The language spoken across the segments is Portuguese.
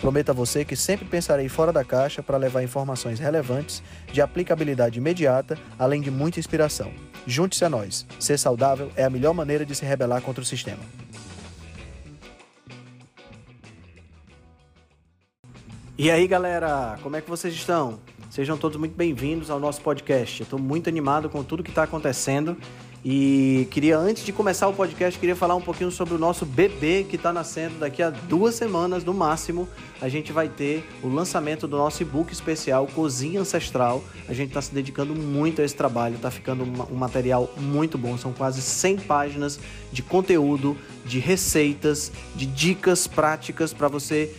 Prometo a você que sempre pensarei fora da caixa para levar informações relevantes, de aplicabilidade imediata, além de muita inspiração. Junte-se a nós. Ser saudável é a melhor maneira de se rebelar contra o sistema. E aí, galera, como é que vocês estão? Sejam todos muito bem-vindos ao nosso podcast. Estou muito animado com tudo que está acontecendo e queria, antes de começar o podcast, queria falar um pouquinho sobre o nosso bebê que está nascendo daqui a duas semanas no máximo. A gente vai ter o lançamento do nosso e-book especial Cozinha Ancestral. A gente está se dedicando muito a esse trabalho, está ficando um material muito bom. São quase 100 páginas de conteúdo, de receitas, de dicas práticas para você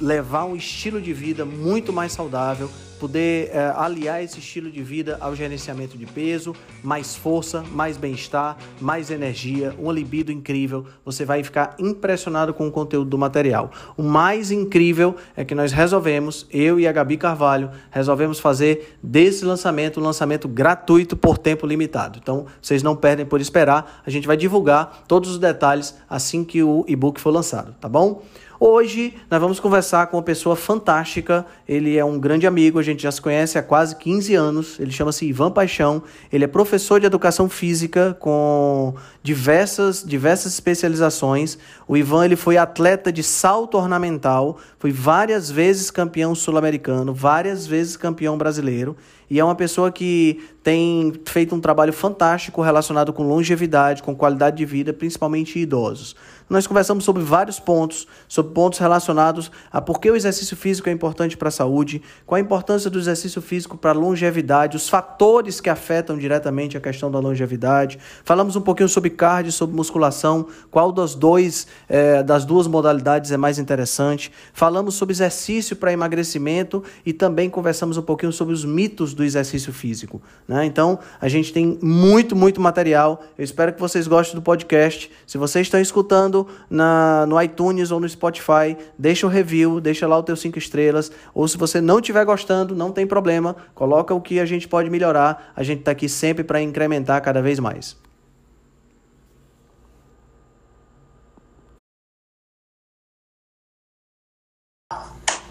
levar um estilo de vida muito mais saudável poder é, aliar esse estilo de vida ao gerenciamento de peso, mais força, mais bem-estar, mais energia, uma libido incrível. Você vai ficar impressionado com o conteúdo do material. O mais incrível é que nós resolvemos, eu e a Gabi Carvalho, resolvemos fazer desse lançamento um lançamento gratuito por tempo limitado. Então, vocês não perdem por esperar. A gente vai divulgar todos os detalhes assim que o e-book for lançado, tá bom? Hoje nós vamos conversar com uma pessoa fantástica. Ele é um grande amigo, a gente já se conhece há quase 15 anos. Ele chama-se Ivan Paixão. Ele é professor de educação física com diversas, diversas especializações. O Ivan ele foi atleta de salto ornamental, foi várias vezes campeão sul-americano, várias vezes campeão brasileiro e é uma pessoa que tem feito um trabalho fantástico relacionado com longevidade, com qualidade de vida, principalmente idosos. Nós conversamos sobre vários pontos, sobre pontos relacionados a por que o exercício físico é importante para a saúde, qual a importância do exercício físico para a longevidade, os fatores que afetam diretamente a questão da longevidade. Falamos um pouquinho sobre cardio, sobre musculação, qual das, dois, é, das duas modalidades é mais interessante. Falamos sobre exercício para emagrecimento e também conversamos um pouquinho sobre os mitos do exercício físico. Né? Então, a gente tem muito, muito material. Eu espero que vocês gostem do podcast. Se vocês estão escutando, na, no iTunes ou no Spotify, deixa o um review, deixa lá o teu cinco estrelas. Ou se você não estiver gostando, não tem problema, coloca o que a gente pode melhorar. A gente está aqui sempre para incrementar cada vez mais.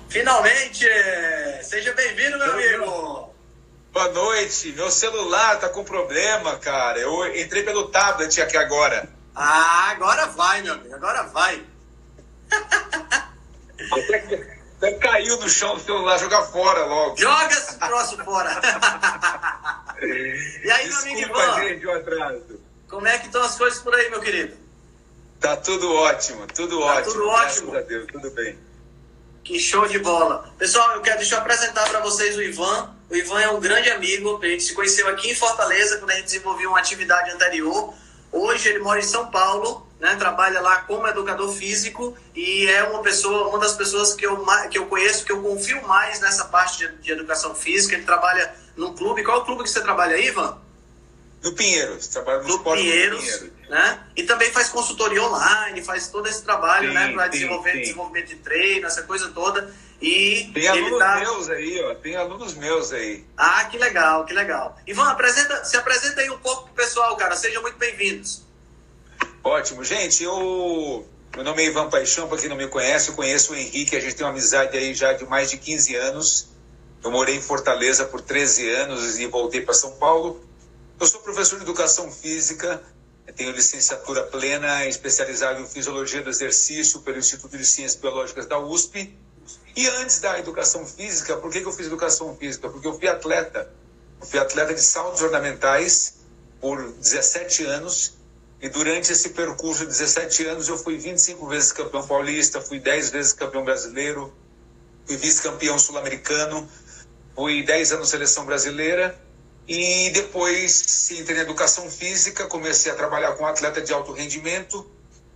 Finalmente! Seja bem-vindo, meu amigo! Boa noite. Meu celular tá com problema, cara. Eu entrei pelo tablet aqui agora. Ah, agora vai, meu amigo, agora vai. Até, até caiu no chão do celular, jogar fora logo. Joga esse troço fora. e aí, Desculpa, meu amigo Ivan? o atraso. Como é que estão as coisas por aí, meu querido? Tá tudo ótimo, tudo Tá ótimo. tudo ótimo. Graças a Deus, tudo bem. Que show de bola. Pessoal, eu quero deixa eu apresentar para vocês o Ivan. O Ivan é um grande amigo. A gente se conheceu aqui em Fortaleza quando a gente desenvolveu uma atividade anterior. Hoje ele mora em São Paulo, né, trabalha lá como educador físico e é uma pessoa, uma das pessoas que eu, que eu conheço, que eu confio mais nessa parte de, de educação física. Ele trabalha num clube. Qual é o clube que você trabalha aí, Ivan? No Pinheiros, trabalho no Clube esporte Pinheiros, do Pinheiros. né? E também faz consultoria online, faz todo esse trabalho, Sim, né, para desenvolver sim. desenvolvimento de treino, essa coisa toda. E Tem alunos tá... meus aí, ó. Tem alunos meus aí. Ah, que legal, que legal. Ivan, apresenta, se apresenta aí um pouco pro pessoal, cara. Sejam muito bem-vindos. Ótimo. Gente, eu. Meu nome é Ivan Paixão, para quem não me conhece, eu conheço o Henrique, a gente tem uma amizade aí já de mais de 15 anos. Eu morei em Fortaleza por 13 anos e voltei para São Paulo. Eu sou professor de educação física, tenho licenciatura plena, especializado em fisiologia do exercício pelo Instituto de Ciências Biológicas da USP. E antes da educação física, por que eu fiz educação física? Porque eu fui atleta. Eu fui atleta de saltos ornamentais por 17 anos. E durante esse percurso de 17 anos, eu fui 25 vezes campeão paulista, fui 10 vezes campeão brasileiro, fui vice-campeão sul-americano, fui 10 anos seleção brasileira. E depois entrei na educação física, comecei a trabalhar com atleta de alto rendimento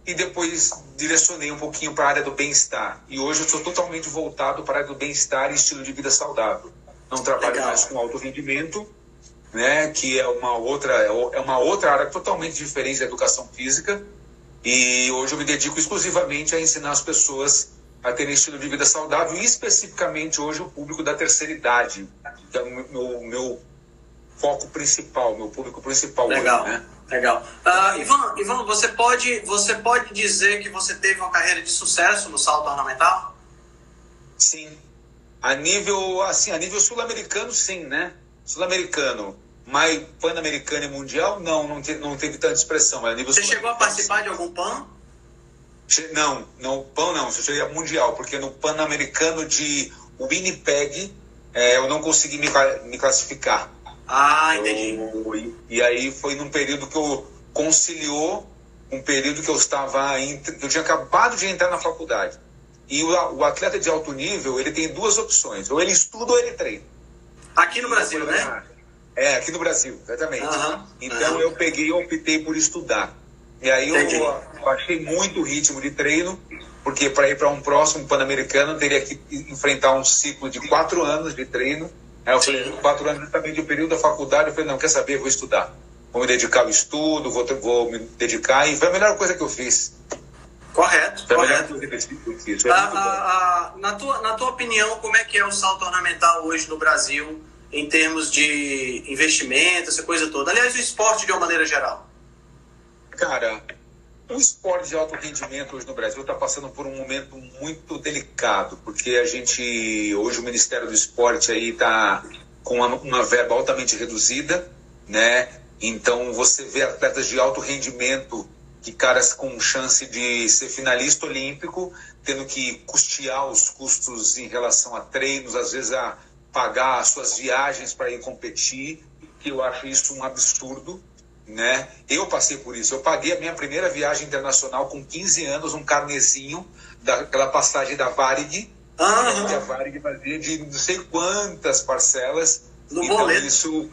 e depois direcionei um pouquinho para a área do bem-estar. E hoje eu sou totalmente voltado para a área do bem-estar e estilo de vida saudável. Não trabalho Legal. mais com alto rendimento, né, que é uma outra é uma outra área totalmente diferente da educação física. E hoje eu me dedico exclusivamente a ensinar as pessoas a terem estilo de vida saudável e especificamente hoje o público da terceira idade, que é o meu, meu foco principal, meu público principal. Legal, hoje, né? legal. Uh, Ivan, Ivan, você pode, você pode dizer que você teve uma carreira de sucesso no salto ornamental? Sim. A nível, assim, a nível sul-americano, sim, né? Sul-americano. Mas pan-americano e mundial, não, não, te, não teve tanta expressão. Mas a nível você chegou a participar sim. de algum pan? Não, não, PAN não, eu cheguei a mundial, porque no Pan-Americano de Winnipeg é, eu não consegui me, me classificar. Ah, entendi. Eu, e, e, aí foi num período que eu conciliou um período que eu estava que eu tinha acabado de entrar na faculdade. E o, o, atleta de alto nível, ele tem duas opções, ou ele estuda ou ele treina. Aqui no Brasil, né? É, aqui no Brasil, exatamente. então eu peguei e optei por estudar. E aí eu, eu achei muito ritmo de treino, porque para ir para um próximo Pan-Americano teria que enfrentar um ciclo de quatro anos de treino. Aí eu falei, quatro anos também de um período da faculdade, eu falei, não, quer saber, vou estudar. Vou me dedicar ao estudo, vou, vou me dedicar, e foi a melhor coisa que eu fiz. Correto, foi correto. A melhor coisa que eu fiz. A, a, a, na, tua, na tua opinião, como é que é o salto ornamental hoje no Brasil, em termos de investimento, essa coisa toda? Aliás, o esporte de uma maneira geral. Cara, o esporte de alto rendimento hoje no Brasil está passando por um momento muito delicado, porque a gente, hoje o Ministério do Esporte aí está com uma, uma, verba altamente reduzida, né? Então você vê atletas de alto rendimento, que caras com chance de ser finalista olímpico, tendo que custear os custos em relação a treinos, às vezes a pagar as suas viagens para ir competir, que eu acho isso um absurdo né? Eu passei por isso. Eu paguei a minha primeira viagem internacional com 15 anos, um carnezinho daquela passagem da Varig. Uhum. Que a Varig fazia de não sei quantas parcelas. No então, boleto. isso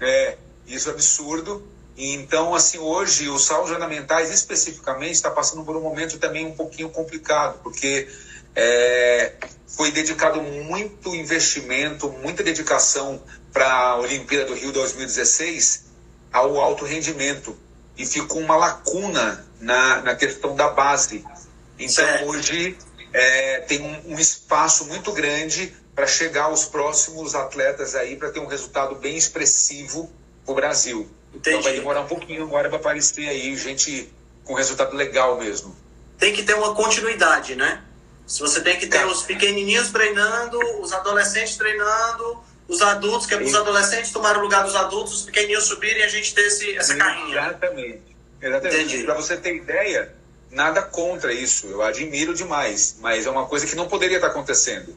é isso é absurdo. Então, assim, hoje os saldos ornamentais especificamente está passando por um momento também um pouquinho complicado, porque é, foi dedicado muito investimento, muita dedicação para a Olimpíada do Rio 2016 ao alto rendimento e ficou uma lacuna na, na questão da base. Então, certo. hoje é, tem um, um, espaço muito grande para chegar aos próximos atletas aí para ter um resultado bem expressivo para o Brasil. Entendi. Então vai demorar um pouquinho agora para aparecer aí gente com resultado legal mesmo. Tem que ter uma continuidade, né? Se você tem que ter os pequenininhos treinando, os adolescentes treinando, os adultos, que é os adolescentes tomaram o lugar dos adultos, os pequenininhos subirem e a gente ter esse, essa carrinha. Exatamente. Exatamente. Para você ter ideia, nada contra isso. Eu admiro demais, mas é uma coisa que não poderia estar acontecendo.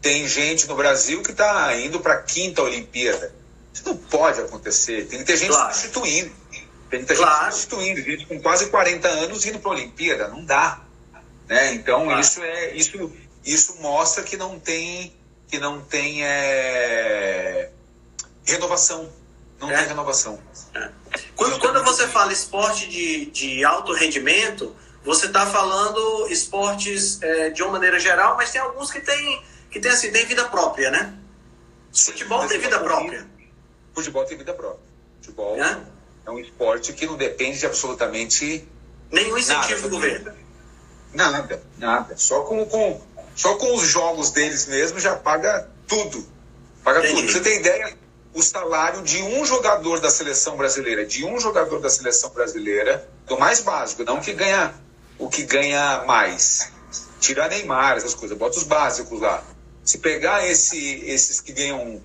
Tem gente no Brasil que está indo para a quinta Olimpíada. Isso não pode acontecer. Tem que ter gente claro. substituindo. Tem que ter claro. gente substituindo. Gente com quase 40 anos indo para a Olimpíada. Não dá. Né? Então, claro. isso, é, isso, isso mostra que não tem que não tem é... renovação. Não é. tem renovação. É. Quando, quando você fala esporte de, de alto rendimento, você está falando esportes é, de uma maneira geral, mas tem alguns que tem, que tem, assim, tem vida própria, né? Sim, futebol tem vida própria. Futebol tem vida própria. Futebol é? é um esporte que não depende de absolutamente nenhum incentivo nada, do governo. Nada, nada. Só com, com só com os jogos deles mesmo já paga tudo. Paga Entendi. tudo. Você tem ideia? O salário de um jogador da seleção brasileira, de um jogador da seleção brasileira, do mais básico, não que ganha o que ganha mais. Tira Neymar, essas coisas, bota os básicos lá. Se pegar esse, esses que ganham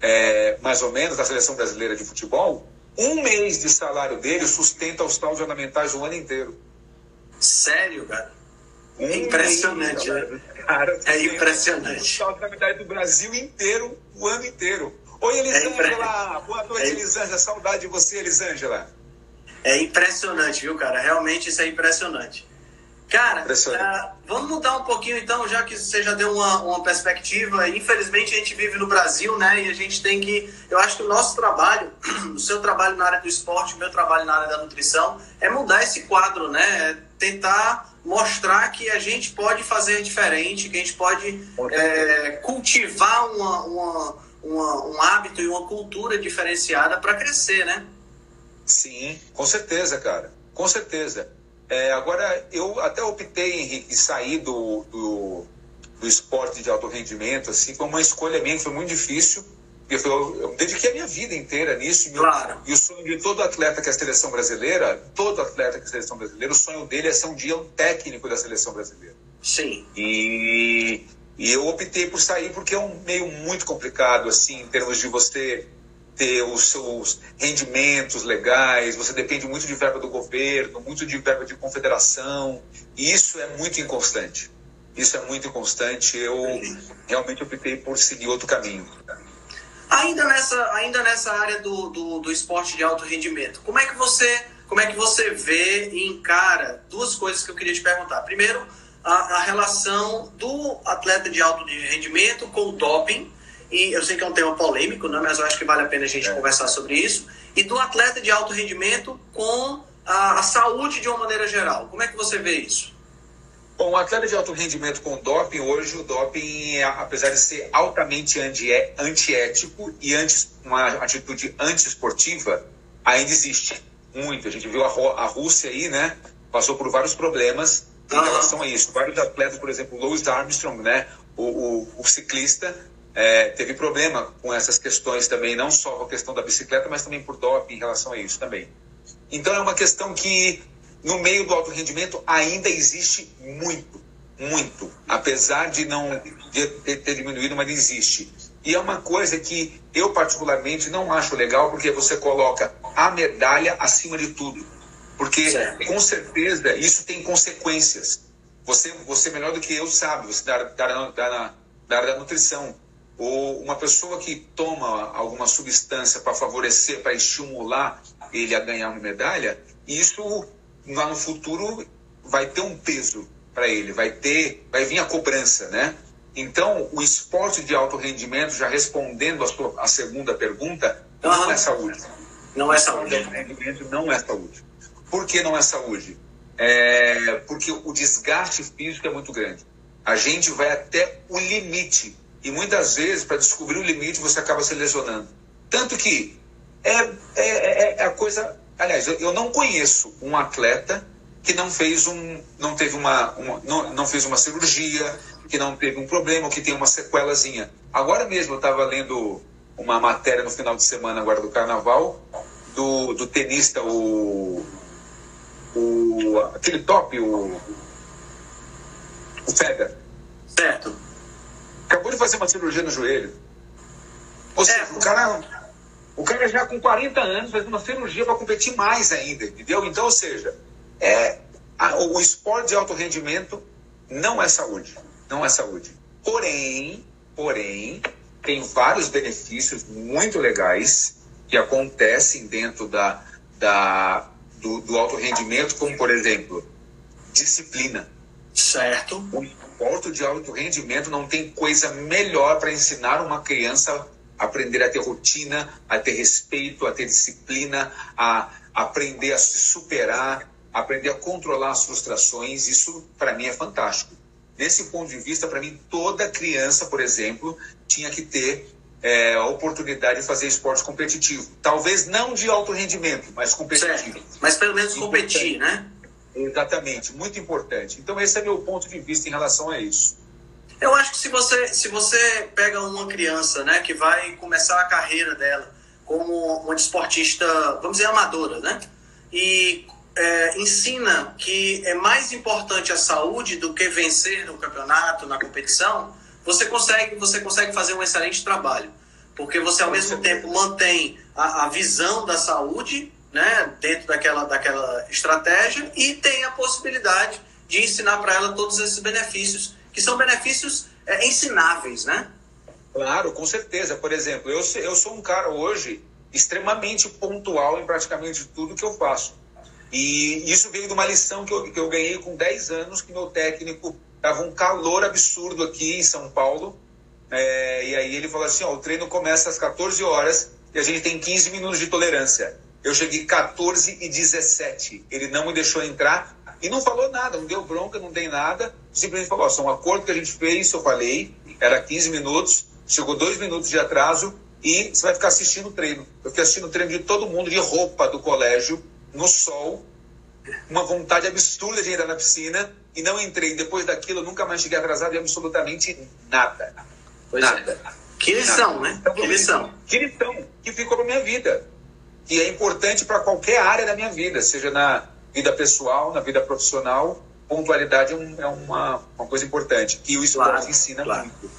é, mais ou menos da seleção brasileira de futebol, um mês de salário dele sustenta os taus ornamentais o ano inteiro. Sério, cara? É impressionante, né? Cara, é impressionante. A gravidade do Brasil inteiro, o ano inteiro. Oi, Elisângela. É Boa noite, é... Elisângela. Saudade de você, Elisângela. É impressionante, viu, cara? Realmente isso é impressionante. Cara, uh, vamos mudar um pouquinho então, já que você já deu uma, uma perspectiva. Infelizmente a gente vive no Brasil, né? E a gente tem que. Eu acho que o nosso trabalho, o seu trabalho na área do esporte, o meu trabalho na área da nutrição, é mudar esse quadro, né? É tentar mostrar que a gente pode fazer diferente, que a gente pode é, cultivar uma, uma, uma, um hábito e uma cultura diferenciada para crescer, né? Sim, com certeza, cara. Com certeza. É, agora, eu até optei, Henrique, sair do, do, do esporte de alto rendimento, assim, foi uma escolha minha que foi muito difícil. Eu, eu, eu dediquei a minha vida inteira nisso. E, claro. e o sonho de todo atleta que é a seleção brasileira, todo atleta que é a seleção brasileira, o sonho dele é ser um dia um técnico da seleção brasileira. Sim. E, e eu optei por sair porque é um meio muito complicado, assim, em termos de você ter os seus rendimentos legais, você depende muito de verba do governo, muito de verba de confederação, e isso é muito inconstante. Isso é muito inconstante. Eu realmente optei por seguir outro caminho. Ainda nessa, ainda nessa área do, do, do esporte de alto rendimento, como é que você como é que você vê e encara duas coisas que eu queria te perguntar. Primeiro, a, a relação do atleta de alto rendimento com o doping e eu sei que é um tema polêmico, né, mas eu acho que vale a pena a gente é. conversar sobre isso, e do atleta de alto rendimento com a, a, saúde de uma maneira geral. Como é que você vê isso? Bom, o atleta de alto rendimento com doping, hoje o doping, é, apesar de ser altamente antiético e anti, uma atitude antiesportiva, ainda existe muito. A gente viu a, a Rússia aí, né, passou por vários problemas em relação a isso. Vários atletas, por exemplo, Louis Armstrong, né, o, o, o ciclista, é, teve problema com essas questões também, não só com a questão da bicicleta, mas também por doping em relação a isso também. Então é uma questão que no meio do alto rendimento ainda existe muito, muito, apesar de não de ter diminuído, mas existe. E é uma coisa que eu particularmente não acho legal, porque você coloca a medalha acima de tudo. Porque certo. com certeza isso tem consequências. Você, você melhor do que eu sabe, você da, da, da, da área da nutrição ou uma pessoa que toma alguma substância para favorecer, para estimular ele a ganhar uma medalha, isso lá no futuro vai ter um peso para ele, vai ter, vai vir a cobrança, né? Então, o esporte de alto rendimento, já respondendo a, sua, a segunda pergunta, não é saúde. Não é saúde. O rendimento não é saúde. Por que não é saúde? É porque o desgaste físico é muito grande. A gente vai até o limite e muitas vezes, para descobrir o limite, você acaba se lesionando. Tanto que é, é, é, é a coisa. Aliás, eu não conheço um atleta que não fez um. não teve uma. uma não, não fez uma cirurgia, que não teve um problema, que tem uma sequelazinha. Agora mesmo eu estava lendo uma matéria no final de semana agora do carnaval do, do tenista, o, o. aquele top, o. o Federer. Certo acabou de fazer uma cirurgia no joelho. Ou seja, é, o, cara, o cara já com 40 anos faz uma cirurgia para competir mais ainda, entendeu? Então, ou seja, é, a, o esporte de alto rendimento não é saúde. Não é saúde. Porém, porém, tem vários benefícios muito legais que acontecem dentro da, da, do, do alto rendimento, como, por exemplo, disciplina. Certo. Esporte de alto rendimento não tem coisa melhor para ensinar uma criança a aprender a ter rotina, a ter respeito, a ter disciplina, a aprender a se superar, aprender a controlar as frustrações. Isso, para mim, é fantástico. Desse ponto de vista, para mim, toda criança, por exemplo, tinha que ter é, a oportunidade de fazer esporte competitivo. Talvez não de alto rendimento, mas competitivo. Certo. Mas pelo menos competir, né? Exatamente, muito importante. Então esse é meu ponto de vista em relação a isso. Eu acho que se você, se você pega uma criança né, que vai começar a carreira dela como uma desportista, vamos dizer, amadora, né? E é, ensina que é mais importante a saúde do que vencer no campeonato, na competição, você consegue, você consegue fazer um excelente trabalho. Porque você, ao mesmo tempo, mantém a, a visão da saúde né, dentro daquela, daquela estratégia e tem a possibilidade de ensinar para ela todos esses benefícios, que são benefícios é, ensináveis, né? Claro, com certeza. Por exemplo, eu, eu sou um cara hoje extremamente pontual em praticamente tudo que eu faço. E isso veio de uma lição que eu, que eu ganhei com 10 anos, que meu técnico estava um calor absurdo aqui em São Paulo. É, e aí ele falou assim, ó, o treino começa às 14 horas e a gente tem 15 minutos de tolerância. Eu cheguei 14 e 17. Ele não me deixou entrar e não falou nada, não deu bronca, não tem nada. Simplesmente falou: só um acordo que a gente fez, eu falei, era 15 minutos. chegou dois minutos de atraso e você vai ficar assistindo o treino. Eu fiquei assistindo o treino de todo mundo de roupa do colégio, no sol, uma vontade absurda de entrar na piscina e não entrei. Depois daquilo, eu nunca mais cheguei atrasado em absolutamente nada. Pois nada. É. Que lição, né? Então, que lição. Que lição que ficou para minha vida. Que é importante para qualquer área da minha vida, seja na vida pessoal, na vida profissional. Pontualidade é, um, é uma, uma coisa importante, que o esporte claro, ensina claro. muito.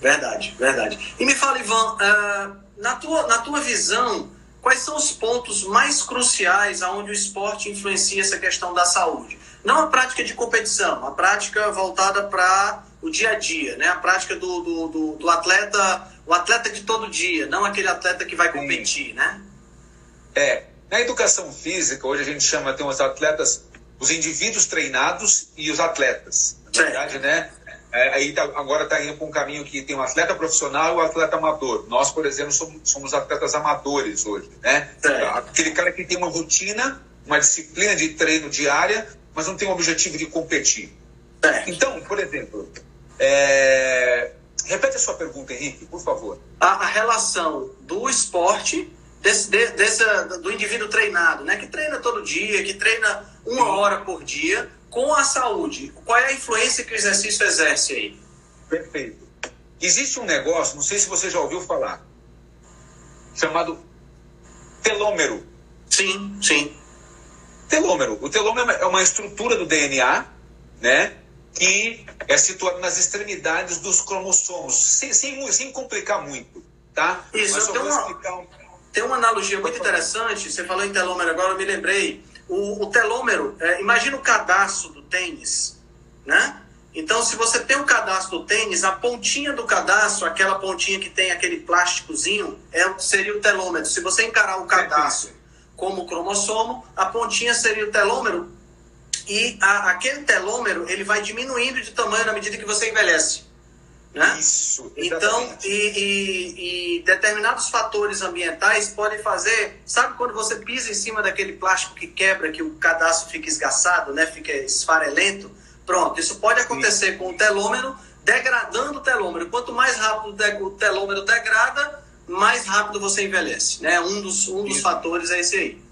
Verdade, verdade. E me fala, Ivan, uh, na, tua, na tua visão, quais são os pontos mais cruciais aonde o esporte influencia essa questão da saúde? Não a prática de competição, a prática voltada para o dia a dia, né? A prática do, do, do, do, atleta, o atleta de todo dia, não aquele atleta que vai competir, Sim. né? É. Na educação física, hoje a gente chama, tem os atletas, os indivíduos treinados e os atletas. Na verdade, né? É, aí tá, agora está indo para um caminho que tem um atleta profissional e um atleta amador. Nós, por exemplo, somos, somos atletas amadores hoje, né? É. Aquele cara que tem uma rotina, uma disciplina de treino diária, mas não tem o objetivo de competir. É. Então, por exemplo, é... repete a sua pergunta, Henrique, por favor. A, a relação do esporte, desse, de, desse, do indivíduo treinado, né? Que treina todo dia, que treina uma hora por dia com a saúde, qual é a influência que o exercício exerce aí? Perfeito. Existe um negócio, não sei se você já ouviu falar, chamado telômero. Sim, sim. Telômero. O telômero é uma estrutura do DNA, né? Que é situada nas extremidades dos cromossomos, sem, sem, sem complicar muito, tá? Isso, Mas tem uma, um... tem uma analogia muito interessante. Você falou em telômero agora, eu me lembrei o, o telômero, é, imagina o cadastro do tênis, né? Então, se você tem o cadastro do tênis, a pontinha do cadastro, aquela pontinha que tem aquele plásticozinho, é, seria o telômero. Se você encarar o cadastro como cromossomo, a pontinha seria o telômero e a, aquele telômero ele vai diminuindo de tamanho na medida que você envelhece. Né? Isso. Então, e, e, e, determinados fatores ambientais podem fazer. Sabe quando você pisa em cima daquele plástico que quebra, que o cadastro fica esgaçado, né? fica esfarelento? Pronto, isso pode acontecer Sim. com o telômero, degradando o telômero. Quanto mais rápido o telômero degrada, mais rápido você envelhece. Né? Um, dos, um dos fatores é esse aí.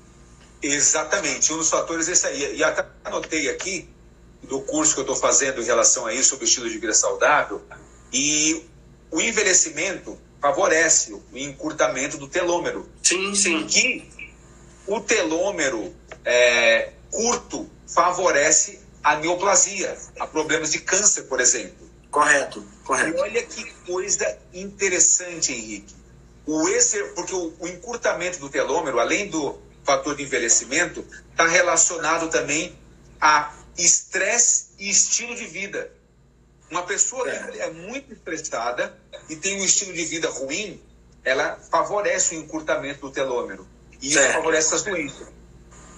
Exatamente, um dos fatores é esse aí. E até anotei aqui, do curso que eu estou fazendo em relação a isso, sobre o estilo de vida saudável, e o envelhecimento favorece o encurtamento do telômero. Sim, sim. Que o telômero é, curto favorece a neoplasia, a problemas de câncer, por exemplo. Correto, correto. E olha que coisa interessante, Henrique. O exer, porque o, o encurtamento do telômero, além do fator de envelhecimento, está relacionado também a estresse e estilo de vida. Uma pessoa que é muito estressada e tem um estilo de vida ruim, ela favorece o encurtamento do telômero. E isso favorece as doenças.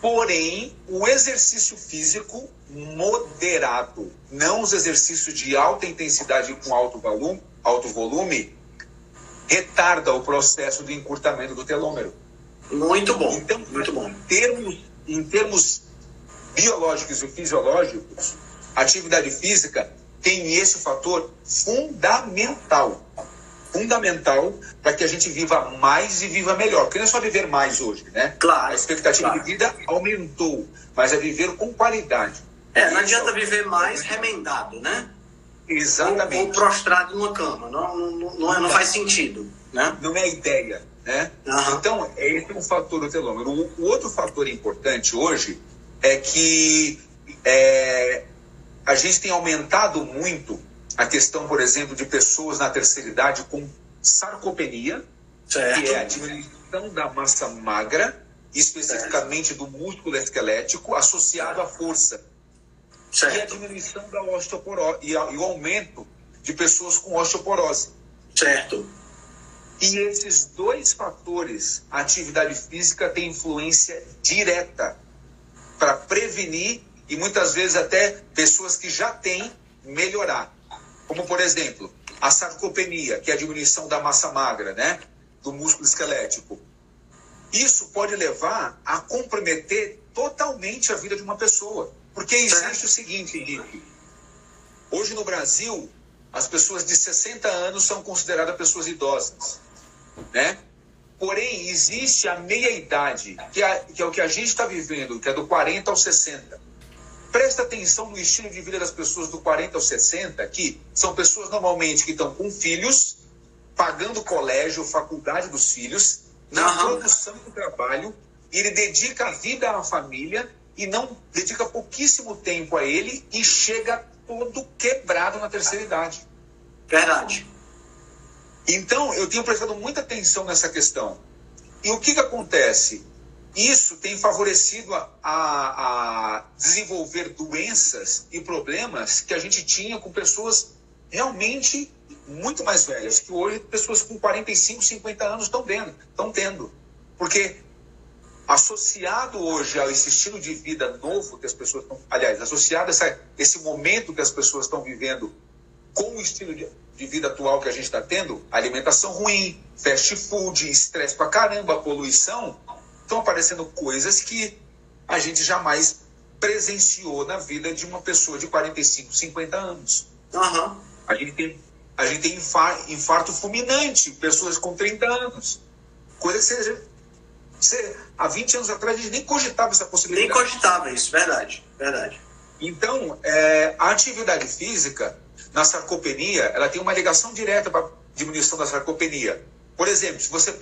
Porém, o exercício físico moderado, não os exercícios de alta intensidade com alto volume, alto volume retarda o processo de encurtamento do telômero. Muito bom. Então, muito bom. Em termos, em termos biológicos e fisiológicos, atividade física tem esse fator fundamental. Fundamental para que a gente viva mais e viva melhor. Porque não é só viver mais hoje, né? Claro. A expectativa claro. de vida aumentou, mas é viver com qualidade. É, não adianta viver mais remendado, né? Exatamente. Ou, ou prostrado numa cama. Não, não, não, não, é, não faz sentido. Né? Não é a ideia. Né? Uhum. Então, esse é um fator do telômero. O, o outro fator importante hoje é que é, a gente tem aumentado muito a questão, por exemplo, de pessoas na terceira idade com sarcopenia, certo. que é a diminuição da massa magra, especificamente certo. do músculo esquelético, associado à força. Certo. E a diminuição da osteoporose e, a, e o aumento de pessoas com osteoporose. Certo. E esses dois fatores, a atividade física tem influência direta para prevenir e muitas vezes até pessoas que já têm melhorar. Como, por exemplo, a sarcopenia, que é a diminuição da massa magra, né? Do músculo esquelético. Isso pode levar a comprometer totalmente a vida de uma pessoa. Porque existe o seguinte, Henrique. Hoje no Brasil, as pessoas de 60 anos são consideradas pessoas idosas, né? Porém, existe a meia-idade, que, é, que é o que a gente está vivendo, que é do 40 aos 60. Presta atenção no estilo de vida das pessoas do 40 aos 60, que são pessoas normalmente que estão com filhos, pagando colégio, faculdade dos filhos, na uhum. produção do trabalho, e ele dedica a vida à família e não dedica pouquíssimo tempo a ele e chega todo quebrado na terceira idade. Verdade. Então, eu tenho prestado muita atenção nessa questão. E o que, que acontece? Isso tem favorecido a, a, a, desenvolver doenças e problemas que a gente tinha com pessoas realmente muito mais velhas, que hoje pessoas com 45, 50 anos estão tendo. Estão tendo. Porque associado hoje a esse estilo de vida novo que as pessoas estão, aliás, associado a essa, esse momento que as pessoas estão vivendo com o estilo de, de vida atual que a gente está tendo, alimentação ruim, fast food, estresse pra caramba, poluição, estão aparecendo coisas que a gente jamais presenciou na vida de uma pessoa de 45, 50 anos. Uhum. A gente tem, a gente tem infarto, infarto fulminante, pessoas com 30 anos. Coisa que você, você, há 20 anos atrás a gente nem cogitava essa possibilidade. Nem cogitava isso, verdade, verdade. Então, é, a atividade física na sarcopenia, ela tem uma ligação direta para a diminuição da sarcopenia. Por exemplo, se você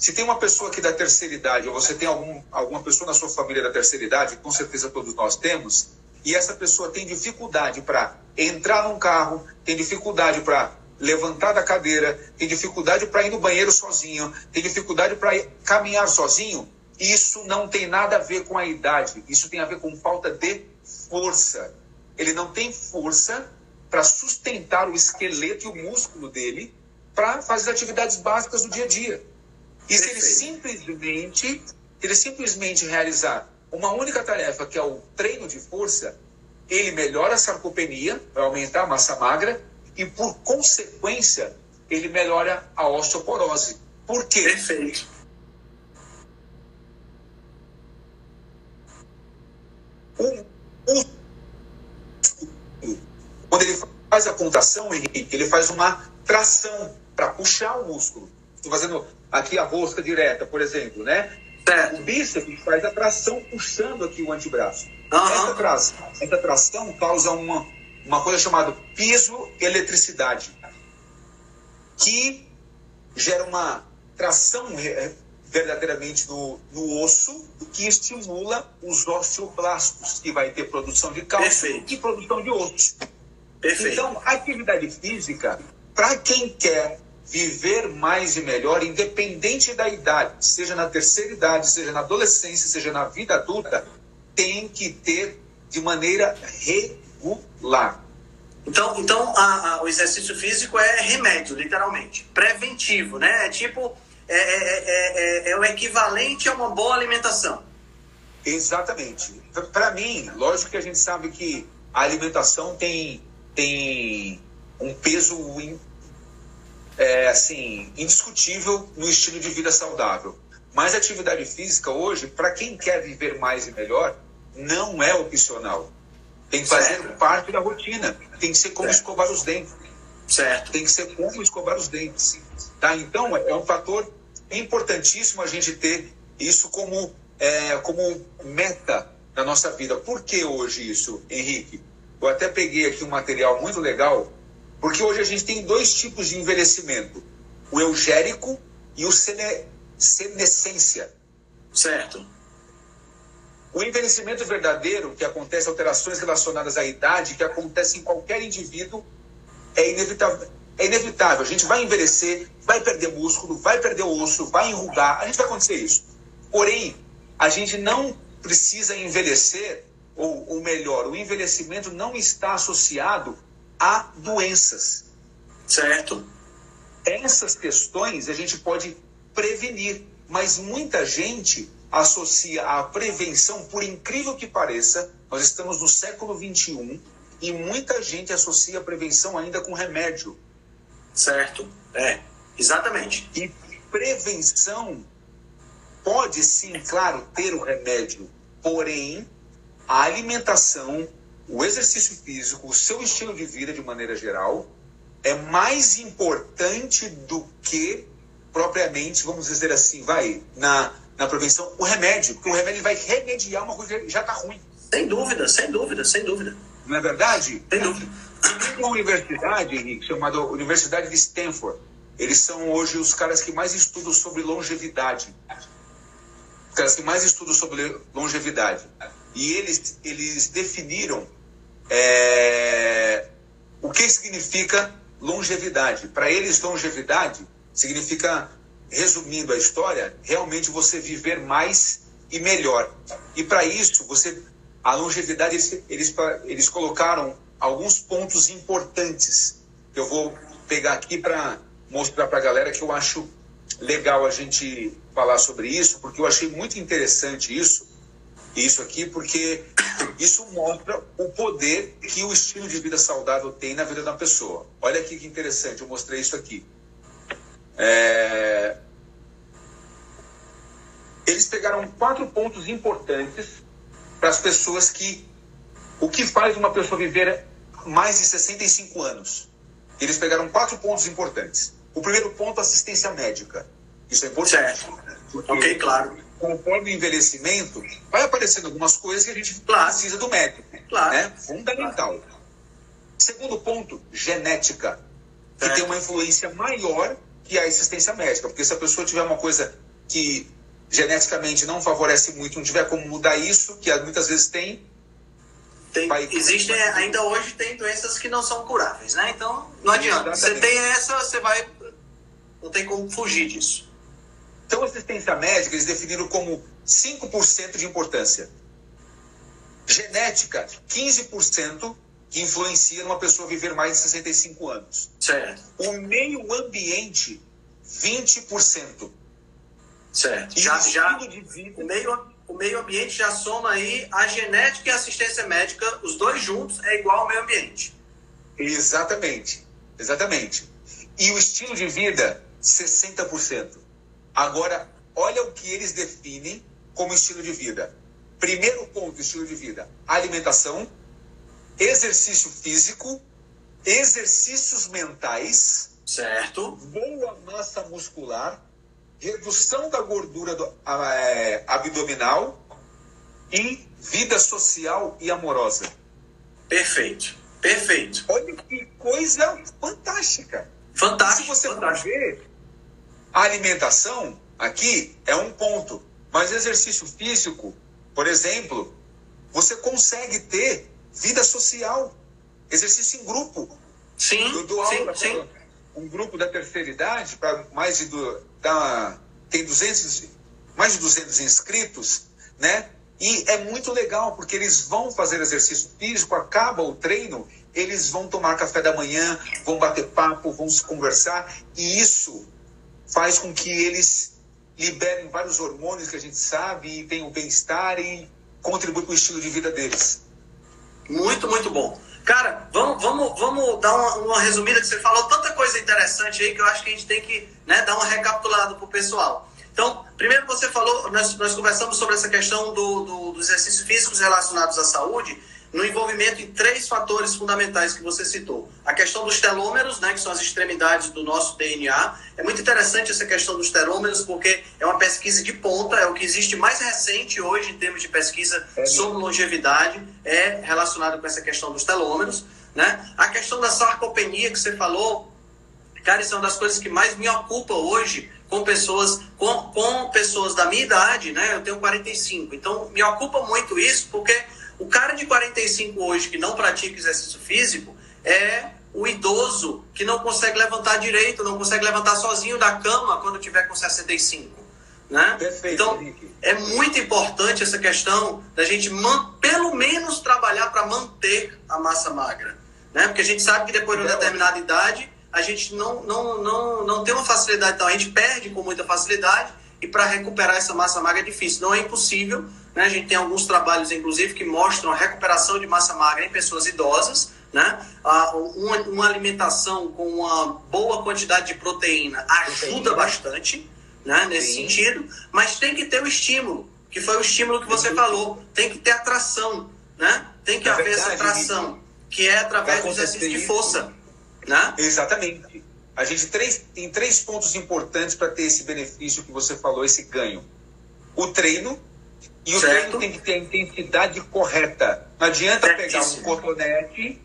se tem uma pessoa aqui da terceira idade, ou você tem algum, alguma pessoa na sua família da terceira idade, com certeza todos nós temos, e essa pessoa tem dificuldade para entrar num carro, tem dificuldade para levantar da cadeira, tem dificuldade para ir no banheiro sozinho, tem dificuldade para caminhar sozinho, isso não tem nada a ver com a idade, isso tem a ver com falta de força. Ele não tem força para sustentar o esqueleto e o músculo dele para fazer as atividades básicas do dia a dia. E se ele simplesmente, ele simplesmente realizar uma única tarefa, que é o treino de força, ele melhora a sarcopenia, vai aumentar a massa magra, e por consequência, ele melhora a osteoporose. Por quê? Perfeito. O, o quando ele faz a pontação, Henrique, ele faz uma tração para puxar o músculo. Estou fazendo aqui a rosca direta, por exemplo, né? Certo. O bíceps faz a tração puxando aqui o antebraço. Uhum. Essa, tração, essa tração causa uma, uma coisa chamada piezoeletricidade, que gera uma tração verdadeiramente no, no osso, que estimula os osteoblastos, que vai ter produção de cálcio Perfeito. e produção de osso. Perfeito. Então, a atividade física, para quem quer viver mais e melhor, independente da idade, seja na terceira idade, seja na adolescência, seja na vida adulta, tem que ter de maneira regular. Então, então a, a, o exercício físico é remédio, literalmente. Preventivo, né? É tipo. É, é, é, é o equivalente a uma boa alimentação. Exatamente. Para mim, lógico que a gente sabe que a alimentação tem tem um peso é, assim indiscutível no estilo de vida saudável. Mas atividade física hoje, para quem quer viver mais e melhor, não é opcional. Tem que fazer certo. parte da rotina. Tem que ser como certo. escovar os dentes. Certo. Tem que ser como escovar os dentes. Tá? Então, é um fator importantíssimo a gente ter isso como, é, como meta na nossa vida. Por que hoje isso, Henrique? Eu até peguei aqui um material muito legal, porque hoje a gente tem dois tipos de envelhecimento: o eugérico e o sene, senescência. Certo. O envelhecimento verdadeiro, que acontece alterações relacionadas à idade, que acontece em qualquer indivíduo, é inevitável. É inevitável. A gente vai envelhecer, vai perder músculo, vai perder osso, vai enrugar. A gente vai acontecer isso. Porém, a gente não precisa envelhecer ou, ou melhor, o envelhecimento não está associado a doenças. Certo. Essas questões a gente pode prevenir, mas muita gente associa a prevenção, por incrível que pareça, nós estamos no século 21 e muita gente associa a prevenção ainda com remédio. Certo, é, exatamente. E prevenção pode sim, claro, ter o remédio, porém a alimentação, o exercício físico, o seu estilo de vida de maneira geral, é mais importante do que propriamente, vamos dizer assim, vai, na, na prevenção, o remédio. Porque o remédio vai remediar uma coisa que já está ruim. Sem dúvida, sem dúvida, sem dúvida. Não é verdade? Sem dúvida. Tem uma universidade, Henrique, chamada Universidade de Stanford. Eles são hoje os caras que mais estudam sobre longevidade. Os caras que mais estudam sobre longevidade. E eles, eles definiram é, o que significa longevidade. Para eles, longevidade significa, resumindo a história, realmente você viver mais e melhor. E para isso, você a longevidade, eles, eles, eles colocaram alguns pontos importantes que eu vou pegar aqui para mostrar para a galera que eu acho legal a gente falar sobre isso, porque eu achei muito interessante isso, isso aqui, porque isso mostra o poder que o estilo de vida saudável tem na vida da pessoa. Olha aqui que interessante, eu mostrei isso aqui. É... Eles pegaram quatro pontos importantes para as pessoas que. O que faz uma pessoa viver mais de 65 anos? Eles pegaram quatro pontos importantes. O primeiro ponto, assistência médica. Isso é importante. Certo. Ok, claro. Conforme o envelhecimento, vai aparecendo algumas coisas que a gente claro. precisa do médico. Claro. Né? Fundamental. Claro. Segundo ponto, genética. Que certo. tem uma influência maior que a assistência médica. Porque se a pessoa tiver uma coisa que geneticamente não favorece muito, não tiver como mudar isso, que muitas vezes tem. tem vai... Existem, ainda hoje tem doenças que não são curáveis, né? Então não adianta. Você tem essa, você vai. Não tem como fugir disso. Então, assistência médica, eles definiram como 5% de importância. Genética, 15%, que influencia numa pessoa viver mais de 65 anos. Certo. O meio ambiente, 20%. Certo. já, já o, meio, o meio ambiente já soma aí a genética e a assistência médica, os dois juntos é igual ao meio ambiente. Exatamente. Exatamente. E o estilo de vida, 60%. Agora, olha o que eles definem como estilo de vida. Primeiro ponto, estilo de vida: alimentação, exercício físico, exercícios mentais, certo? Boa massa muscular, redução da gordura do, é, abdominal e vida social e amorosa. Perfeito, perfeito. Olha que coisa fantástica. Fantástico. se você fantástico. for ver, a alimentação aqui é um ponto, mas exercício físico, por exemplo, você consegue ter vida social, exercício em grupo. Sim, eu dou aula sim, sim. um grupo da terceira idade para mais de tá, tem 200, mais de 200 inscritos, né? E é muito legal, porque eles vão fazer exercício físico, acaba o treino, eles vão tomar café da manhã, vão bater papo, vão se conversar, e isso faz com que eles liberem vários hormônios que a gente sabe, e tenham bem-estar e contribuem para o estilo de vida deles. Muito, muito bom. Cara, vamos, vamos, vamos dar uma, uma, resumida, que você falou tanta coisa interessante aí que eu acho que a gente tem que né, dar uma recapitulada pro pessoal. Então, primeiro você falou, nós, nós conversamos sobre essa questão do, do, dos exercícios físicos relacionados à saúde, no envolvimento em três fatores fundamentais que você citou. A questão dos telômeros, né, que são as extremidades do nosso DNA. É muito interessante essa questão dos telômeros, porque é uma pesquisa de ponta, é o que existe mais recente hoje em termos de pesquisa é sobre longevidade, é relacionado com essa questão dos telômeros. Né? A questão da sarcopenia que você falou, cara, isso é uma das coisas que mais me ocupa hoje com pessoas com, com pessoas da minha idade, né? Eu tenho 45. Então, me ocupa muito isso, porque o cara de 45 hoje que não pratica exercício físico é o idoso que não consegue levantar direito, não consegue levantar sozinho da cama quando tiver com 65. Né? Perfeito, então, Henrique. é muito importante essa questão da gente pelo menos trabalhar para manter a massa magra. Né? Porque a gente sabe que depois de uma determinada idade, a gente não, não, não, não tem uma facilidade, então a gente perde com muita facilidade e para recuperar essa massa magra é difícil. Não é impossível, né? A gente tem alguns trabalhos, inclusive, que mostram a recuperação de massa magra em pessoas idosas. Né? Uma, uma alimentação com uma boa quantidade de proteína ajuda bastante né? nesse Sim. sentido, mas tem que ter o estímulo, que foi o estímulo que você falou. Tem que ter atração. né? Tem que haver verdade, essa tração, que é através do exercício de força, né? Exatamente. A gente três, tem três pontos importantes para ter esse benefício que você falou, esse ganho. O treino, e o treino tem que ter a intensidade correta. Não adianta pegar um cotonete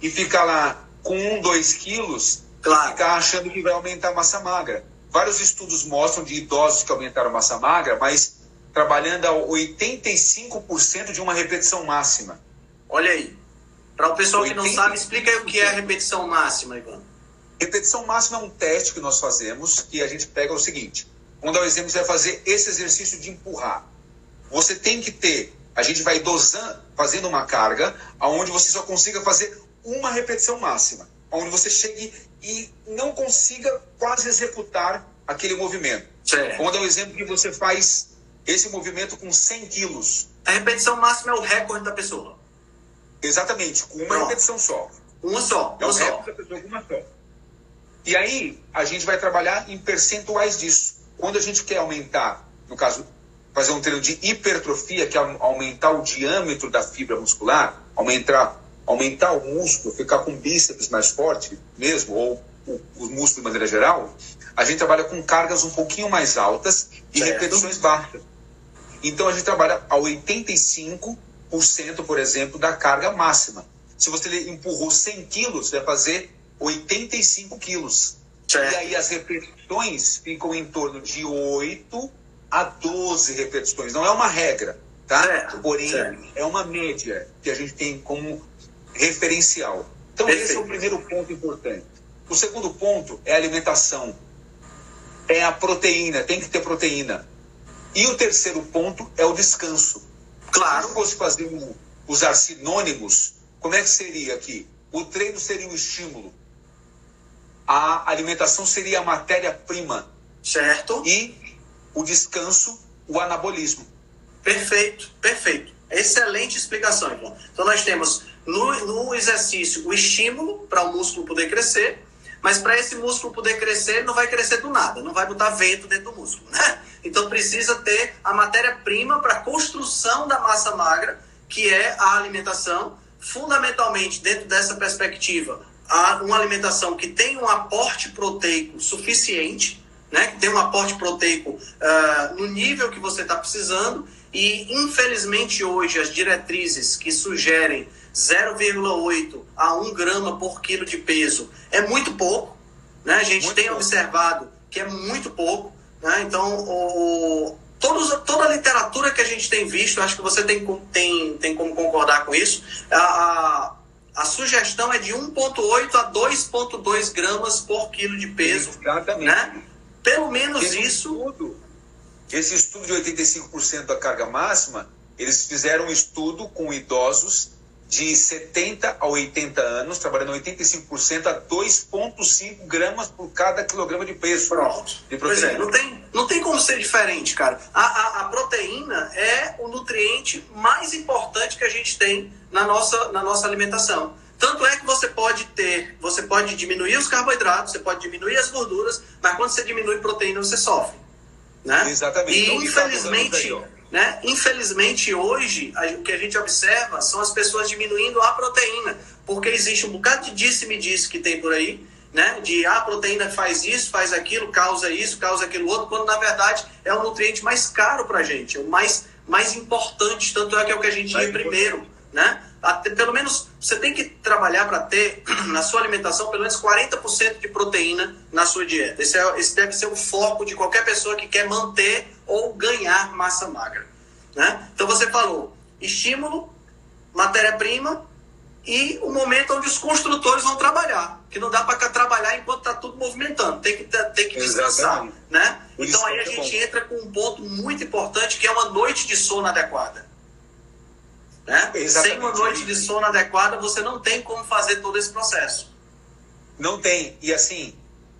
e ficar lá com um, dois quilos claro. e ficar achando que vai aumentar a massa magra. Vários estudos mostram de idosos que aumentaram a massa magra, mas trabalhando a 85% de uma repetição máxima. Olha aí. Para o pessoal 80%. que não sabe, explica aí o que é a repetição máxima, Ivan. Repetição máxima é um teste que nós fazemos que a gente pega o seguinte. Vamos dar um exemplo, você vai fazer esse exercício de empurrar. Você tem que ter, a gente vai dosando, fazendo uma carga, aonde você só consiga fazer uma repetição máxima, onde você chegue e não consiga quase executar aquele movimento. Certo. Vamos dar um exemplo que você faz esse movimento com 100 quilos. A repetição máxima é o recorde da pessoa. Exatamente, com uma Pronto. repetição só. Uma só. É o recorde da pessoa com uma só. E aí, a gente vai trabalhar em percentuais disso. Quando a gente quer aumentar, no caso, fazer um treino de hipertrofia, que é aumentar o diâmetro da fibra muscular, aumentar, aumentar o músculo, ficar com bíceps mais forte mesmo, ou o, o músculo de maneira geral, a gente trabalha com cargas um pouquinho mais altas e certo. repetições baixas. Então a gente trabalha a 85%, por exemplo, da carga máxima. Se você empurrou 100 quilos, você vai fazer 85 quilos. Certo. E aí as repetições ficam em torno de 8 a 12 repetições. Não é uma regra, tá? Certo. Porém, certo. é uma média que a gente tem como referencial. Então, Perfeito. esse é o primeiro ponto importante. O segundo ponto é a alimentação. É a proteína, tem que ter proteína. E o terceiro ponto é o descanso. Claro. Se fosse fazer um, usar sinônimos, como é que seria aqui? O treino seria o estímulo, a alimentação seria a matéria-prima. Certo. E o descanso, o anabolismo. Perfeito, perfeito. Excelente explicação, irmão. Então nós temos no, no exercício o estímulo para o músculo poder crescer, mas para esse músculo poder crescer, ele não vai crescer do nada, não vai botar vento dentro do músculo. Né? Então precisa ter a matéria-prima para a construção da massa magra, que é a alimentação, fundamentalmente dentro dessa perspectiva, uma alimentação que tem um aporte proteico suficiente, né, que tem um aporte proteico uh, no nível que você está precisando, e infelizmente hoje as diretrizes que sugerem 0,8 a 1 grama por quilo de peso é muito pouco. Né? A gente muito tem pouco. observado que é muito pouco. Né? Então, o, todos, toda a literatura que a gente tem visto, acho que você tem, tem, tem como concordar com isso, a, a a sugestão é de 1,8 a 2,2 gramas por quilo de peso. Exatamente. Né? Pelo menos esse isso. Estudo, esse estudo de 85% da carga máxima, eles fizeram um estudo com idosos de 70 a 80 anos, trabalhando 85% a 2,5 gramas por cada quilograma de peso. Pronto. De proteína. Pois é, não tem, não tem como ser diferente, cara. A, a, a, proteína é o nutriente mais importante que a gente tem na nossa, na nossa alimentação. Tanto é que você pode ter, você pode diminuir os carboidratos, você pode diminuir as gorduras, mas quando você diminui proteína, você sofre. Né? Exatamente. E então, infelizmente, né? Infelizmente, hoje, o que a gente observa são as pessoas diminuindo a proteína, porque existe um bocado de disse-me-disse que tem por aí, né? De ah, a proteína faz isso, faz aquilo, causa isso, causa aquilo outro, quando na verdade é o nutriente mais caro para a gente, o mais, mais importante, tanto é que é o que a gente ia primeiro, né? Até, pelo menos você tem que trabalhar para ter na sua alimentação pelo menos 40% de proteína na sua dieta. Esse, é, esse deve ser o foco de qualquer pessoa que quer manter ou ganhar massa magra. Né? Então você falou estímulo, matéria-prima e o momento onde os construtores vão trabalhar. Que não dá para trabalhar enquanto está tudo movimentando, tem que, tem que descansar. Né? Então aí a é gente entra com um ponto muito importante que é uma noite de sono adequada. Né? Sem uma noite de sono adequada, você não tem como fazer todo esse processo. Não tem. E assim,